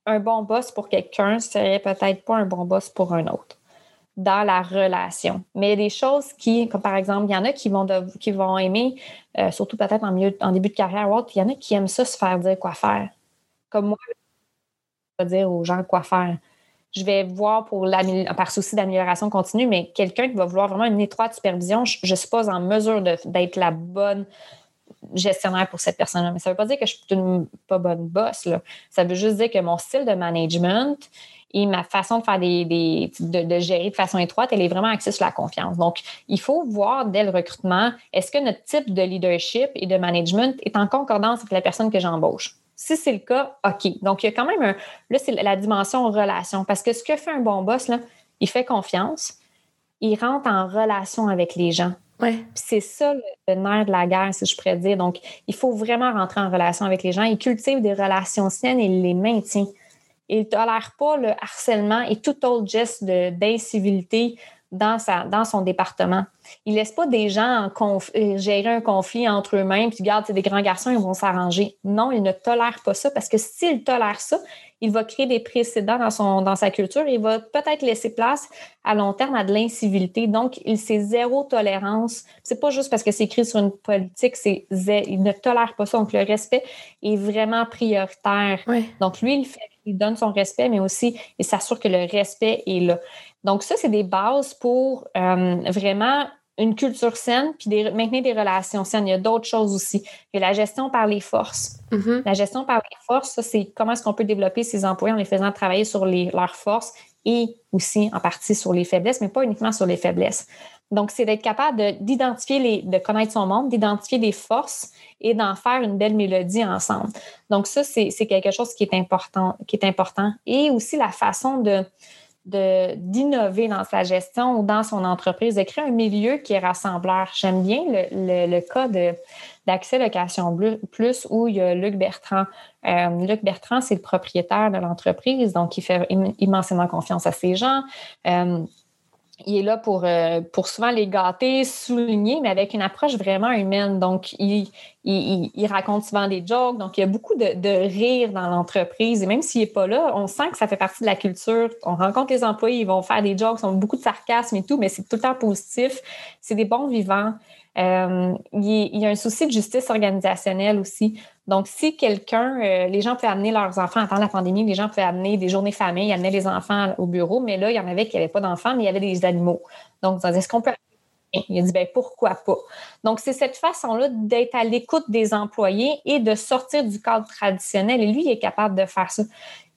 un bon boss pour quelqu'un serait peut-être pas un bon boss pour un autre dans la relation. Mais des choses qui, comme par exemple, il y en a qui vont, qui vont aimer, euh, surtout peut-être en, en début de carrière ou autre, il y en a qui aiment ça se faire dire quoi faire. Comme moi, je vais dire aux gens quoi faire. Je vais voir pour par souci d'amélioration continue, mais quelqu'un qui va vouloir vraiment une étroite supervision, je ne suis pas en mesure d'être la bonne gestionnaire pour cette personne-là. Mais ça ne veut pas dire que je suis une pas bonne boss. Ça veut juste dire que mon style de management et ma façon de faire des, de, gérer de façon étroite, elle est vraiment axée sur la confiance. Donc, il faut voir dès le recrutement, est-ce que notre type de leadership et de management est en concordance avec la personne que j'embauche? Si c'est le cas, OK. Donc, il y a quand même un. Là, c'est la dimension relation. Parce que ce que fait un bon boss, là, il fait confiance, il rentre en relation avec les gens. C'est ça le, nerf de la guerre, si je pourrais dire. Donc, il faut vraiment rentrer en relation avec les gens. Il cultive des relations saines et les maintient. Il ne tolère pas le harcèlement et tout autre geste d'incivilité dans, sa, dans son département. Il ne laisse pas des gens euh, gérer un conflit entre eux-mêmes, puis regarde, c'est des grands garçons, ils vont s'arranger. Non, il ne tolère pas ça parce que s'il tolère ça, il va créer des précédents dans, son, dans sa culture et il va peut-être laisser place à long terme à de l'incivilité. Donc, il c'est zéro tolérance. C'est pas juste parce que c'est écrit sur une politique, c'est il ne tolère pas ça. Donc, le respect est vraiment prioritaire. Donc, lui, il, fait, il donne son respect, mais aussi il s'assure que le respect est là. Donc, ça, c'est des bases pour euh, vraiment une culture saine, puis maintenir des relations saines. Il y a d'autres choses aussi. Il y a la gestion par les forces. Mm-hmm. La gestion par les forces, ça, c'est comment est-ce qu'on peut développer ses employés en les faisant travailler sur leurs forces et aussi en partie sur les faiblesses, mais pas uniquement sur les faiblesses. Donc, c'est d'être capable d'identifier les, de connaître son monde, d'identifier des forces et d'en faire une belle mélodie ensemble. Donc, ça, c'est quelque chose qui est important, qui est important. Et aussi la façon de, d'innover dans sa gestion ou dans son entreprise, de créer un milieu qui est rassembleur. J'aime bien le, le, cas d'Accès Location Plus où il y a Luc Bertrand. Euh, Luc Bertrand, c'est le propriétaire de l'entreprise, donc il fait immensément confiance à ses gens. Euh, il est là pour, euh, pour souvent les gâter, souligner, mais avec une approche vraiment humaine. Donc, il, il, raconte souvent des jokes. Donc, il y a beaucoup de, de rire dans l'entreprise. Et même s'il n'est pas là, on sent que ça fait partie de la culture. On rencontre les employés, ils vont faire des jokes, ils ont beaucoup de sarcasme et tout, mais c'est tout le temps positif. C'est des bons vivants. Euh, il, y a un souci de justice organisationnelle aussi. Donc, si quelqu'un, euh, les gens pouvaient amener leurs enfants, avant la pandémie, les gens pouvaient amener des journées famille, ils amenaient les enfants au bureau, mais là, il y en avait qui n'avaient pas d'enfants, mais il y avait des animaux. Donc, est-ce qu'on peut il a dit, ben pourquoi pas? Donc, c'est cette façon-là d'être à l'écoute des employés et de sortir du cadre traditionnel. Et lui, il est capable de faire ça.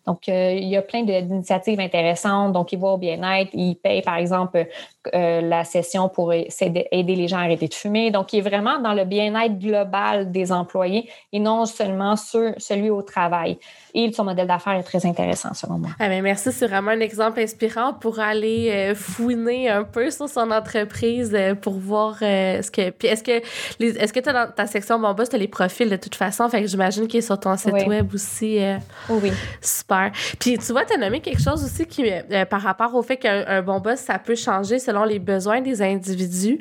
Donc, euh, il y a plein d'initiatives intéressantes. Donc, il va au bien-être, il paye, par exemple, euh, la session pour aider les gens à arrêter de fumer. Donc, il est vraiment dans le bien-être global des employés et non seulement sur celui au travail. Et son modèle d'affaires est très intéressant, selon moi. Ah ben merci, c'est vraiment un exemple inspirant pour aller euh, fouiner un peu sur son entreprise pour voir ce que. Puis, est-ce que est-ce que tu as dans ta section Mon Boss, tu as les profils de toute façon? Fait que j'imagine qu'il est sur ton site web aussi. oui. Super. Puis tu vois, tu as nommé quelque chose aussi qui, euh, par rapport au fait qu'un bon boss, ça peut changer selon les besoins des individus.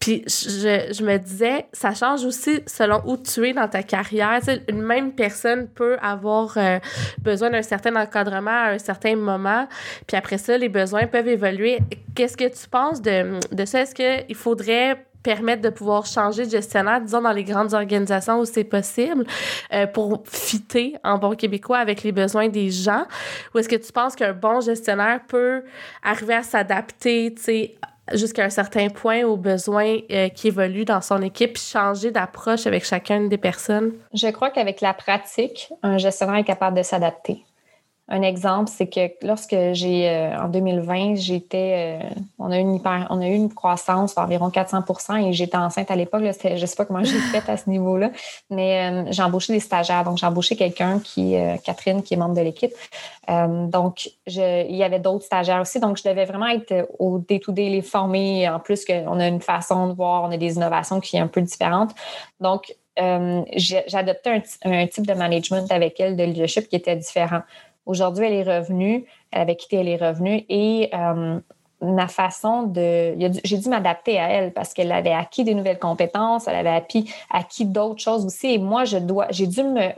Puis je, je, me disais, ça change aussi selon où tu es dans ta carrière. Tu sais, une même personne peut avoir euh, besoin d'un certain encadrement à un certain moment. Puis après ça, les besoins peuvent évoluer. Qu'est-ce que tu penses de, de ça? Est-ce qu'il faudrait permettre de pouvoir changer de gestionnaire, disons, dans les grandes organisations où c'est possible, euh, pour fitter en bon québécois avec les besoins des gens? Ou est-ce que tu penses qu'un bon gestionnaire peut arriver à s'adapter, tu sais, jusqu'à un certain point aux besoins euh, qui évoluent dans son équipe, changer d'approche avec chacune des personnes? Je crois qu'avec la pratique, un gestionnaire est capable de s'adapter. Un exemple, c'est que lorsque j'ai, euh, en 2020, j'étais, euh, on, a une on a eu une croissance d'environ 400% et j'étais enceinte à l'époque. je ne sais pas comment j'ai fait à ce niveau-là, mais euh, j'ai embauché des stagiaires. Donc, j'ai embauché quelqu'un qui, Catherine, qui est membre de l'équipe. donc, il y avait d'autres stagiaires aussi. Donc, je devais vraiment être au day-to-day, former. En plus, qu'on a une façon de voir, on a des innovations qui sont un peu différentes. Donc, adopté un, un, type de management avec elle, de leadership qui était différent. Aujourd'hui, elle est revenue, elle avait quitté, elle est revenue et euh, ma façon de. J'ai dû m'adapter à elle parce qu'elle avait acquis des nouvelles compétences, elle avait acquis, acquis d'autres choses aussi. Et moi, je dois, j'ai dû me,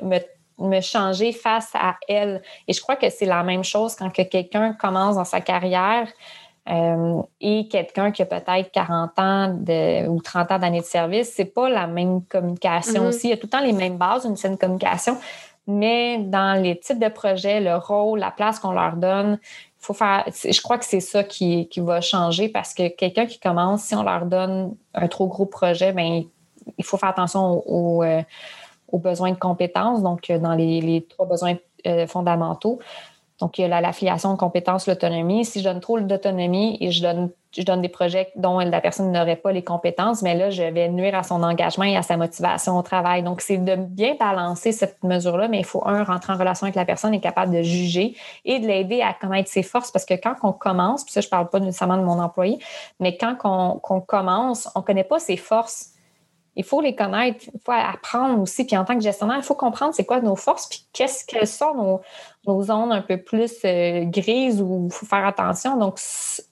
me changer face à elle. Et je crois que c'est la même chose quand que quelqu'un commence dans sa carrière euh, et quelqu'un qui a peut-être 40 ans de, ou 30 ans d'années de service, c'est pas la même communication mm-hmm. aussi. Il y a tout le temps les mêmes bases, une certaine communication, mais dans les types de projets, le rôle, la place qu'on leur donne, faut faire. Je crois que c'est ça qui, qui va changer parce que quelqu'un qui commence, si on leur donne un trop gros projet, ben il faut faire attention aux, euh, aux besoins de compétences, donc euh, dans les, les trois besoins fondamentaux. Donc, il y a l'affiliation aux compétences, l'autonomie. Si je donne trop d'autonomie et je donne, je donne des projets dont la personne n'aurait pas les compétences, mais là, je vais nuire à son engagement et à sa motivation au travail. Donc, c'est de bien balancer cette mesure-là, mais il faut, un, rentrer en relation avec la personne, et capable de juger et de l'aider à connaître ses forces. Parce que quand on commence, puis ça, je ne parle pas nécessairement de mon employé, mais quand on, commence, on ne connaît pas ses forces il faut les connaître, il faut apprendre aussi. Puis en tant que gestionnaire, il faut comprendre c'est quoi nos forces, puis qu'est-ce qu'elles sont nos, nos zones un peu plus euh, grises où il faut faire attention. Donc,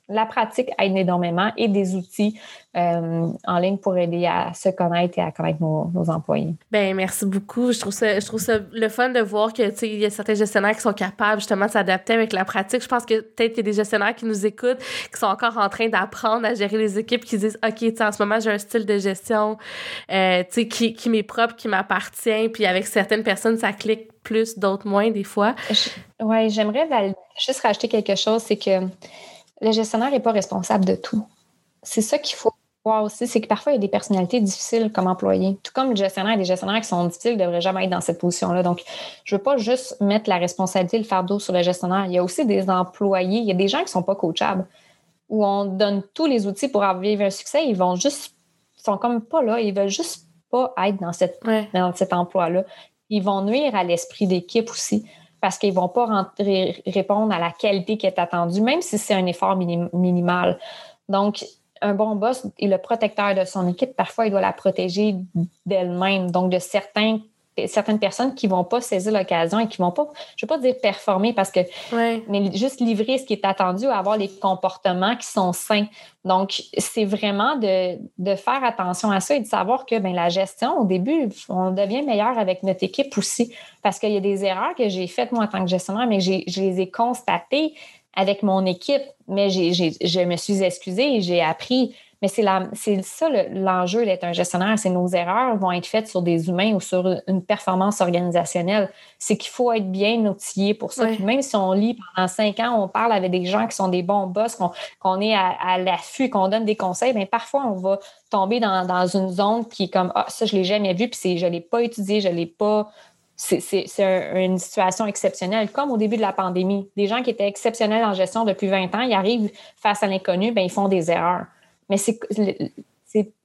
la pratique aide énormément et des outils euh, en ligne pour aider à se connaître et à connaître nos, employés. Ben merci beaucoup. Je trouve ça, je trouve ça le fun de voir que il y a certains gestionnaires qui sont capables justement de s'adapter avec la pratique. Je pense que peut-être qu'il y a des gestionnaires qui nous écoutent, qui sont encore en train d'apprendre à gérer les équipes, qui disent OK, en ce moment j'ai un style de gestion euh, qui, qui m'est propre, qui m'appartient, puis avec certaines personnes ça clique plus, d'autres moins des fois. Oui, j'aimerais juste rajouter quelque chose, c'est que le gestionnaire n'est pas responsable de tout. C'est ça qu'il faut voir aussi, c'est que parfois, il y a des personnalités difficiles comme employés. Tout comme le gestionnaire, des gestionnaires qui sont difficiles ne devraient jamais être dans cette position-là. Donc, je ne veux pas juste mettre la responsabilité, le fardeau sur le gestionnaire. Il y a aussi des employés, il y a des gens qui ne sont pas coachables, où on donne tous les outils pour vivre un succès, ils vont juste, sont comme pas là, ils veulent juste pas être dans, cette, dans cet emploi-là ils vont nuire à l'esprit d'équipe aussi parce qu'ils ne vont pas répondre à la qualité qui est attendue, même si c'est un effort minimal. Donc, un bon boss est le protecteur de son équipe. Parfois, il doit la protéger d'elle-même, donc de certains certaines personnes qui vont pas saisir l'occasion et qui vont pas, je ne veux pas dire performer parce que, mais juste livrer ce qui est attendu, avoir les comportements qui sont sains. Donc, c'est vraiment de, de, faire attention à ça et de savoir que ben, la gestion, au début, on devient meilleur avec notre équipe aussi parce qu'il y a des erreurs que j'ai faites moi en tant que gestionnaire, mais je les ai constatées avec mon équipe, mais je me suis excusée et j'ai appris. Mais c'est ça l'enjeu d'être un gestionnaire, c'est nos erreurs vont être faites sur des humains ou sur une performance organisationnelle. C'est qu'il faut être bien outillé pour ça. même si on lit pendant cinq ans, on parle avec des gens qui sont des bons boss, qu'on est à, l'affût, qu'on donne des conseils, bien, parfois on va tomber dans, une zone qui est comme Ah, ça, je ne l'ai jamais vu, puis je ne l'ai pas étudié, je ne l'ai pas c'est une situation exceptionnelle, comme au début de la pandémie. Des gens qui étaient exceptionnels en gestion depuis 20 ans, ils arrivent face à l'inconnu, ben, ils font des erreurs. Mais c'est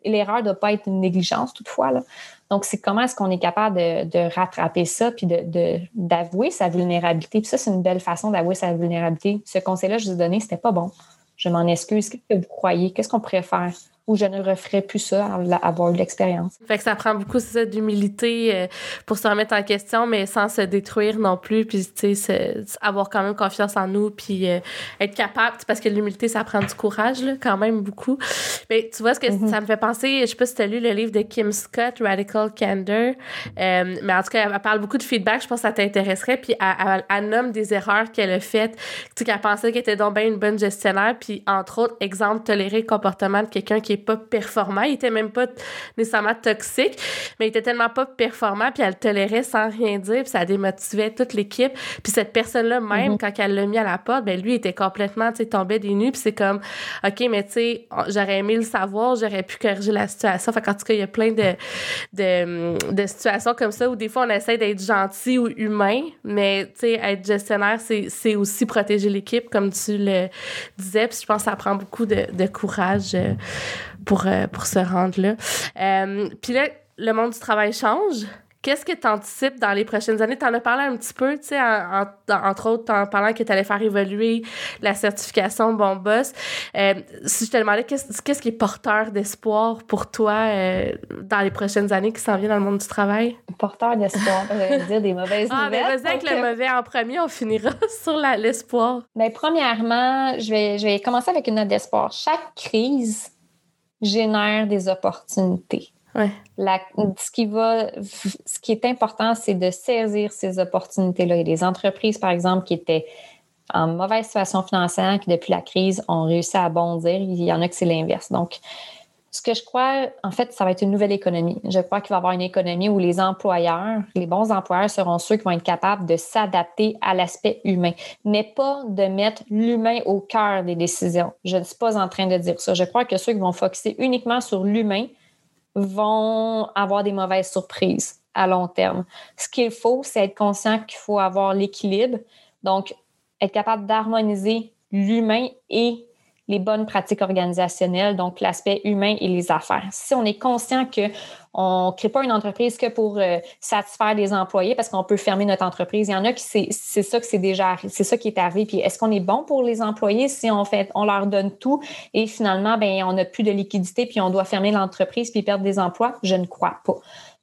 l'erreur ne doit pas être une négligence toutefois. Là. Donc, c'est comment est-ce qu'on est capable de, rattraper ça puis d'avouer de, sa vulnérabilité. Puis ça, c'est une belle façon d'avouer sa vulnérabilité. Ce conseil-là, je vous ai donné, c'était pas bon. Je m'en excuse. Qu'est-ce que vous croyez? Qu'est-ce qu'on pourrait faire? Ou je ne referai plus ça à avoir eu l'expérience. Fait que ça prend beaucoup ça d'humilité euh, pour se remettre en question, mais sans se détruire non plus, puis tu sais, avoir quand même confiance en nous, puis euh, être capable, parce que l'humilité, ça prend du courage, là, quand même beaucoup. Mais tu vois, ce que mm-hmm. ça me fait penser, je sais pas si tu as lu le livre de Kim Scott, Radical Candor, euh, mais en tout cas, elle parle beaucoup de feedback, je pense que ça t'intéresserait, puis elle, elle, nomme des erreurs qu'elle a faites, tu sais, qu'elle pensait qu'elle était donc bien une bonne gestionnaire, puis entre autres, exemple, tolérer le comportement de quelqu'un qui est pas performant. Il était même pas nécessairement toxique, mais il était tellement pas performant, puis elle le tolérait sans rien dire, puis ça démotivait toute l'équipe. Puis cette personne-là, même, mhm. quand elle l'a mis à la porte, ben lui, il était complètement, tu sais, tombé des nues, puis c'est comme, OK, mais tu sais, j'aurais aimé le savoir, j'aurais pu corriger la situation. Fait qu'en tout cas, il y a plein de, de, de situations comme ça où des fois, on essaie d'être gentil ou humain, mais tu sais, être gestionnaire, c'est aussi protéger l'équipe, comme tu le disais, puis je pense que ça prend beaucoup de, de courage euh, pour, euh, pour se rendre là. Euh, puis là, le monde du travail change. Qu'est-ce que tu anticipes dans les prochaines années? Tu en as parlé un petit peu, tu sais, entre autres, en parlant que tu allais faire évoluer la certification Bon Boss. Euh, si je te demandais qu'est-ce qui est porteur d'espoir pour toi dans les prochaines années qui s'en viennent dans le monde du travail? Porteur d'espoir, je dire des mauvaises ah, nouvelles. Ah, ben vas-y avec le mauvais en premier, on finira [laughs] sur l'espoir. Bien, premièrement, je vais, je vais commencer avec une note d'espoir. Chaque crise génère des opportunités. ce, qui va, ce qui est important, c'est de saisir ces opportunités-là. Il y a des entreprises, par exemple, qui étaient en mauvaise situation financière, qui depuis la crise ont réussi à bondir. Il y en a que c'est l'inverse. Donc, ce que je crois, en fait, ça va être une nouvelle économie. Je crois qu'il va y avoir une économie où les employeurs, les bons employeurs seront ceux qui vont être capables de s'adapter à l'aspect humain, mais pas de mettre l'humain au cœur des décisions. Je ne suis pas en train de dire ça. Je crois que ceux qui vont focuser uniquement sur l'humain vont avoir des mauvaises surprises à long terme. Ce qu'il faut, c'est être conscient qu'il faut avoir l'équilibre. Donc, être capable d'harmoniser l'humain et les bonnes pratiques organisationnelles, donc l'aspect humain et les affaires. Si on est conscient qu'on ne crée pas une entreprise que pour euh, satisfaire les employés parce qu'on peut fermer notre entreprise, il y en a qui c'est ça que c'est déjà c'est ça qui est arrivé. Puis est-ce qu'on est bon pour les employés si on fait on leur donne tout et finalement ben on n'a plus de liquidité puis on doit fermer l'entreprise puis perdre des emplois? Je ne crois pas.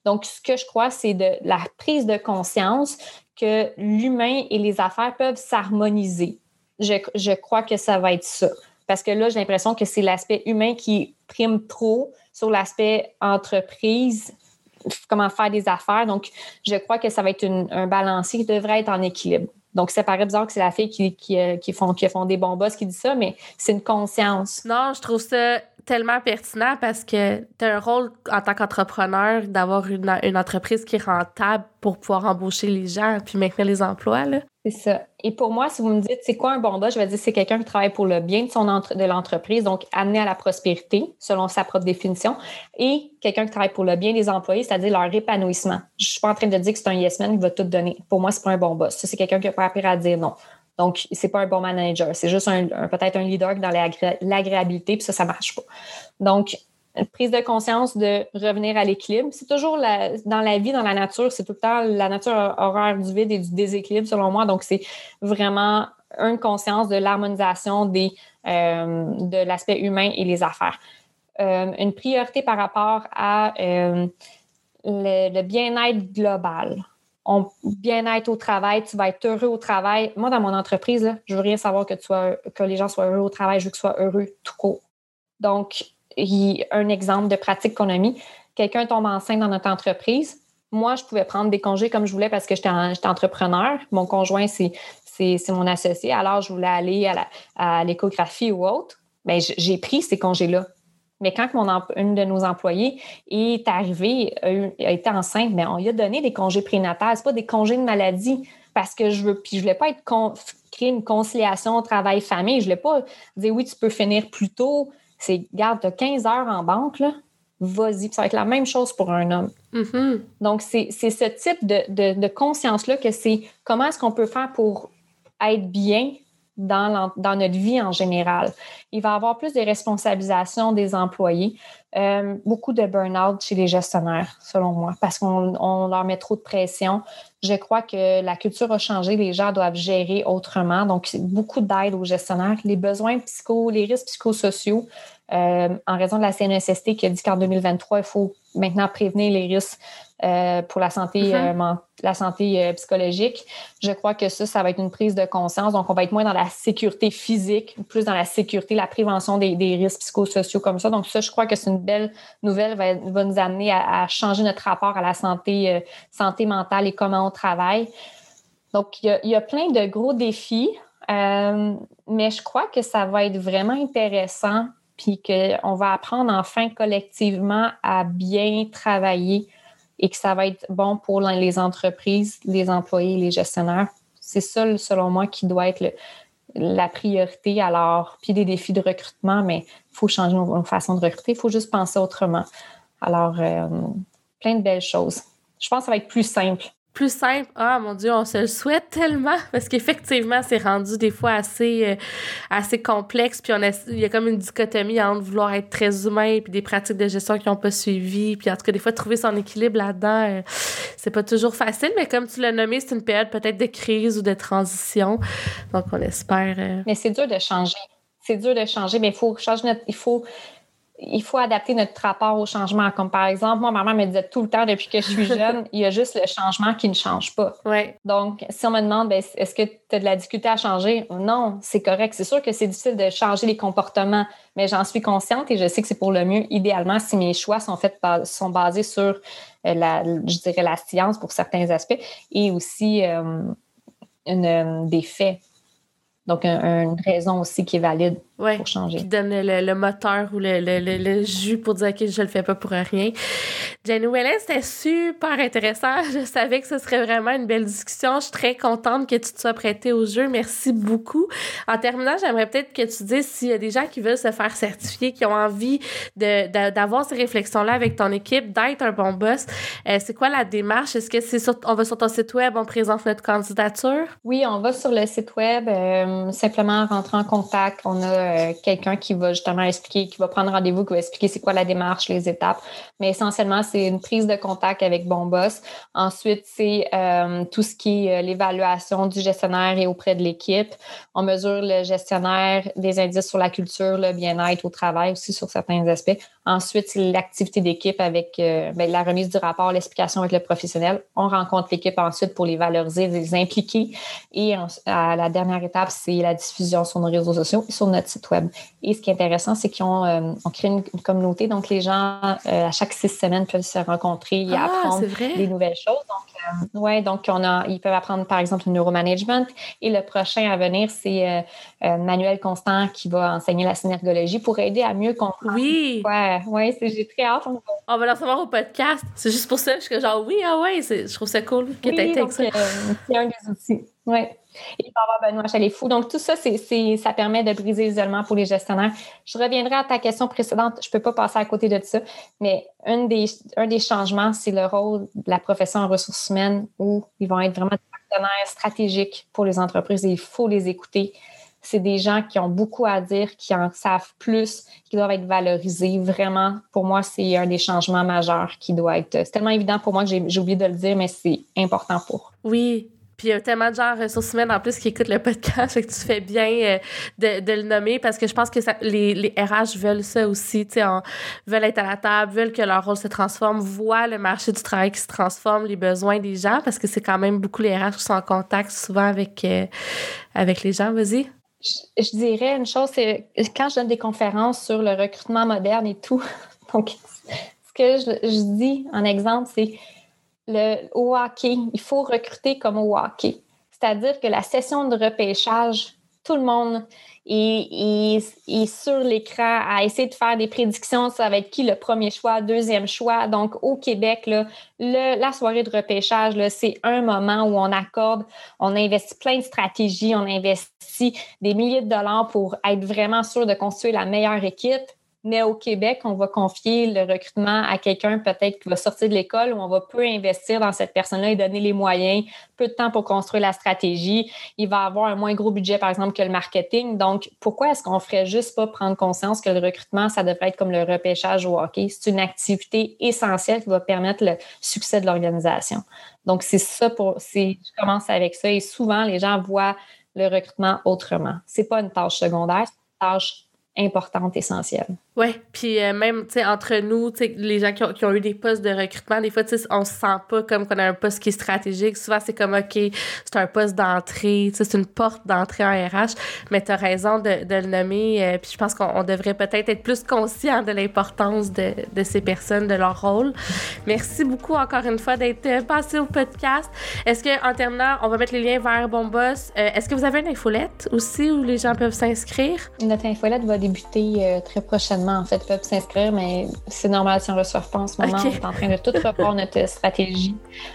Donc, ce que je crois, c'est de la prise de conscience que l'humain et les affaires peuvent s'harmoniser. Je, je, crois que ça va être ça. Parce que là, j'ai l'impression que c'est l'aspect humain qui prime trop sur l'aspect entreprise, comment faire des affaires. Donc, je crois que ça va être un balancier qui devrait être en équilibre. Donc, ça paraît bizarre que c'est la fille qui, qui, euh, qui, font, qui font des bons boss qui dit ça, mais c'est une conscience. Non, je trouve ça tellement pertinent parce que tu as un rôle en tant qu'entrepreneur d'avoir une, une, entreprise qui est rentable pour pouvoir embaucher les gens puis maintenir les emplois. C'est ça. Et pour moi, si vous me dites c'est quoi un bon boss, je vais dire c'est quelqu'un qui travaille pour le bien de, son de l'entreprise, donc amener à la prospérité selon sa propre définition, et quelqu'un qui travaille pour le bien des employés, c'est-à-dire leur épanouissement. Je suis pas en train de dire que c'est un yes man qui va tout donner. Pour moi, c'est pas un bon boss. c'est quelqu'un qui n'a pas à dire non. Donc, c'est pas un bon manager. C'est juste un, peut-être un leader dans l'agréabilité, puis ça, ça marche pas. Donc, prise de conscience de revenir à l'équilibre. C'est toujours dans la vie, dans la nature, c'est tout le temps la nature horaire du vide et du déséquilibre, selon moi. Donc, c'est vraiment une conscience de l'harmonisation euh, de l'aspect humain et les affaires. Euh, une priorité par rapport à euh, le bien-être global bien-être au travail, tu vas être heureux au travail. Moi, dans mon entreprise, je veux rien savoir que, tu que les gens soient heureux au travail, je veux qu'ils soient heureux tout court. Donc, un exemple de pratique qu'on a mis. Quelqu'un tombe enceinte dans notre entreprise. Moi, je pouvais prendre des congés comme je voulais parce que j'étais entrepreneur. Mon conjoint, c'est mon associé. Alors, je voulais aller à l'échographie ou autre. Bien, j'ai pris ces congés-là. Mais quand mon, une de nos employés est arrivée, a, été enceinte, mais on lui a donné des congés prénatales, ce pas des congés de maladie parce que je veux, puis je voulais pas être créer une conciliation travail-famille. Je voulais pas dire oui, tu peux finir plus tôt. C'est, garde, tu as 15 heures en banque, là, vas-y. Ça va être la même chose pour un homme. Mm-hmm. Donc, c'est, ce type de, de conscience-là que c'est comment est-ce qu'on peut faire pour être bien dans, notre vie en général. Il va y avoir plus de responsabilisation des employés, euh, beaucoup de burn-out chez les gestionnaires, selon moi, parce qu'on leur met trop de pression. Je crois que la culture a changé, les gens doivent gérer autrement. Donc, beaucoup d'aide aux gestionnaires. Les besoins psycho, les risques psychosociaux, euh, en raison de la CNSST qui a dit qu'en 2023, il faut maintenant prévenir les risques euh, pour la santé, mm-hmm. euh, la santé psychologique. Je crois que ça, ça va être une prise de conscience. Donc, on va être moins dans la sécurité physique, plus dans la sécurité, la prévention des, risques psychosociaux comme ça. Donc, ça, je crois que c'est une belle nouvelle, va, va nous amener à, changer notre rapport à la santé, santé mentale et comment on travaille. Donc, il y, a, il y a plein de gros défis, mais je crois que ça va être vraiment intéressant puis qu'on va apprendre enfin collectivement à bien travailler et que ça va être bon pour les entreprises, les employés, les gestionnaires. C'est ça, selon moi, qui doit être la priorité. Alors, puis des défis de recrutement, mais il faut changer nos, façons de recruter. Il faut juste penser autrement. Alors, euh, plein de belles choses. Je pense que ça va être plus simple plus simple. Ah mon Dieu, on se le souhaite tellement [laughs] parce qu'effectivement, c'est rendu des fois assez, euh, assez complexe. Puis on il y a comme une dichotomie entre vouloir être très humain puis des pratiques de gestion qui n'ont pas suivi. Puis en tout cas, des fois, trouver son équilibre là-dedans, euh, c'est pas toujours facile. Mais comme tu l'as nommé, c'est une période peut-être de crise ou de transition. Donc on espère. Euh, mais c'est dur de changer. C'est dur de changer, mais il faut changer notre. Il faut adapter notre rapport au changement. Comme par exemple, moi, ma mère me disait tout le temps depuis que je suis [laughs] jeune, il y a juste le changement qui ne change pas. Ouais. Donc, si on me demande, ben, est-ce que tu as de la difficulté à changer? Non, c'est correct. C'est sûr que c'est difficile de changer les comportements, mais j'en suis consciente et je sais que c'est pour le mieux, idéalement, si mes choix sont, faits, sont basés sur, euh, la, je dirais, la science pour certains aspects et aussi euh, une, des faits. Donc, une raison aussi qui est valide ouais, pour changer. Qui donne le, le moteur ou le, le, le, jus pour dire que je le fais pas pour rien. Jenny Wellen, c'était super intéressant. [laughs] Je savais que ce serait vraiment une belle discussion. Je suis très contente que tu te sois prêtée au jeu. Merci beaucoup. En terminant, j'aimerais peut-être que tu dises s'il y a des gens qui veulent se faire certifier, qui ont envie d'avoir de, ces réflexions-là avec ton équipe, d'être un bon boss. Euh, c'est quoi la démarche? Est-ce que c'est sur, on va sur ton site web, on présente notre candidature? Oui, on va sur le site web, euh, simplement rentrer en contact. On a euh, quelqu'un qui va justement expliquer, qui va prendre rendez-vous, qui va expliquer c'est quoi la démarche, les étapes. Mais essentiellement, c'est une prise de contact avec Bon Boss. Ensuite, c'est euh, tout ce qui est euh, l'évaluation du gestionnaire et auprès de l'équipe. On mesure le gestionnaire, des indices sur la culture, le bien-être au travail aussi sur certains aspects. Ensuite, l'activité d'équipe avec ben, la remise du rapport, l'explication avec le professionnel. On rencontre l'équipe ensuite pour les valoriser, les impliquer. Et à la dernière étape, c'est la diffusion sur nos réseaux sociaux et sur notre site web. Et ce qui est intéressant, c'est qu'ils ont euh, on crée une, communauté. Donc, les gens, euh, à chaque six semaines, peuvent se rencontrer et ah, apprendre des nouvelles choses. Donc, euh, ouais, donc on a, ils peuvent apprendre, par exemple, le neuromanagement. Et le prochain à venir, c'est Manuel Constant qui va enseigner la synergologie pour aider à mieux comprendre. Oui. Ouais, ouais, j'ai très hâte. On va, le recevoir au podcast. C'est juste pour ça. Je suis genre, oui, ah ouais, je trouve ça cool que oui, tu c'est un des outils. Oui. Il va y avoir Benoît fou. Donc, tout ça, ça permet de briser l'isolement pour les gestionnaires. Je reviendrai à ta question précédente. Je ne peux pas passer à côté de ça. Mais un des, changements, c'est le rôle de la profession en ressources humaines où ils vont être vraiment des partenaires stratégiques pour les entreprises et il faut les écouter. C'est des gens qui ont beaucoup à dire, qui en savent plus, qui doivent être valorisés. Vraiment, pour moi, c'est un des changements majeurs qui doit être. C'est tellement évident pour moi que j'ai oublié de le dire, mais c'est important pour. Oui, puis il y a tellement de gens ressources humaines en plus qui écoutent le podcast, [laughs] fait que tu fais bien euh, de, de, le nommer parce que je pense que ça, les, les RH veulent ça aussi, tu sais, veulent être à la table, veulent que leur rôle se transforme, voient le marché du travail qui se transforme, les besoins des gens parce que c'est quand même beaucoup les RH qui sont en contact souvent avec, euh, avec les gens. Vas-y. Je, dirais une chose, c'est quand je donne des conférences sur le recrutement moderne et tout, [laughs] donc ce que je, je dis en exemple, c'est le, au hockey, il faut recruter comme au hockey. C'est-à-dire que la session de repêchage, tout le monde est, sur l'écran à essayer de faire des prédictions. Ça va être qui le premier choix, deuxième choix. Donc, au Québec, là, la soirée de repêchage, c'est un moment où on accorde, on investit plein de stratégies, on investit des milliers de dollars pour être vraiment sûr de construire la meilleure équipe. Mais au Québec, on va confier le recrutement à quelqu'un peut-être qui va sortir de l'école où on va peu investir dans cette personne-là et donner les moyens, peu de temps pour construire la stratégie. Il va avoir un moins gros budget, par exemple, que le marketing. Donc, pourquoi est-ce qu'on ferait juste pas prendre conscience que le recrutement, ça devrait être comme le repêchage au hockey? C'est une activité essentielle qui va permettre le succès de l'organisation. Donc, c'est ça pour, je commence avec ça et souvent, les gens voient le recrutement autrement. C'est pas une tâche secondaire, c'est une tâche importante, essentielle. Oui, puis euh, même, tu sais, entre nous, tu sais, les gens qui ont, qui ont, eu des postes de recrutement, des fois, tu sais, on se sent pas comme qu'on a un poste qui est stratégique. Souvent, c'est comme, OK, c'est un poste d'entrée, tu sais, c'est une porte d'entrée en RH, mais tu as raison de, de, le nommer. Euh, puis je pense qu'on devrait peut-être être plus conscient de l'importance de, de, ces personnes, de leur rôle. Merci beaucoup encore une fois d'être euh, passé au podcast. Est-ce que, en terminant, on va mettre les liens vers Bon Boss. Est-ce que vous avez une infolette aussi où les gens peuvent s'inscrire? Notre infolette va débuter très prochainement en fait, peuvent s'inscrire, mais c'est normal si on ne reçoit pas en ce moment. On est en train de tout revoir notre stratégie.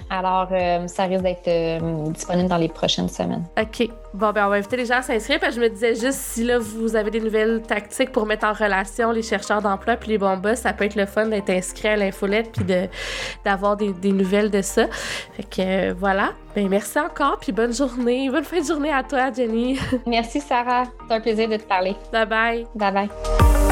Alors, euh, ça risque d'être euh, disponible dans les prochaines semaines. OK. Bon, ben, on va inviter les gens à s'inscrire. Parce que je me disais juste, si là, vous avez des nouvelles tactiques pour mettre en relation les chercheurs d'emploi puis les bons boss, ça peut être le fun d'être inscrit à l'infolette puis de, d'avoir des, des, nouvelles de ça. Fait que euh, voilà. Ben, merci encore puis bonne journée. Bonne fin de journée à toi, Jenny. Merci, Sarah. C'est un plaisir de te parler. Bye bye. Bye bye.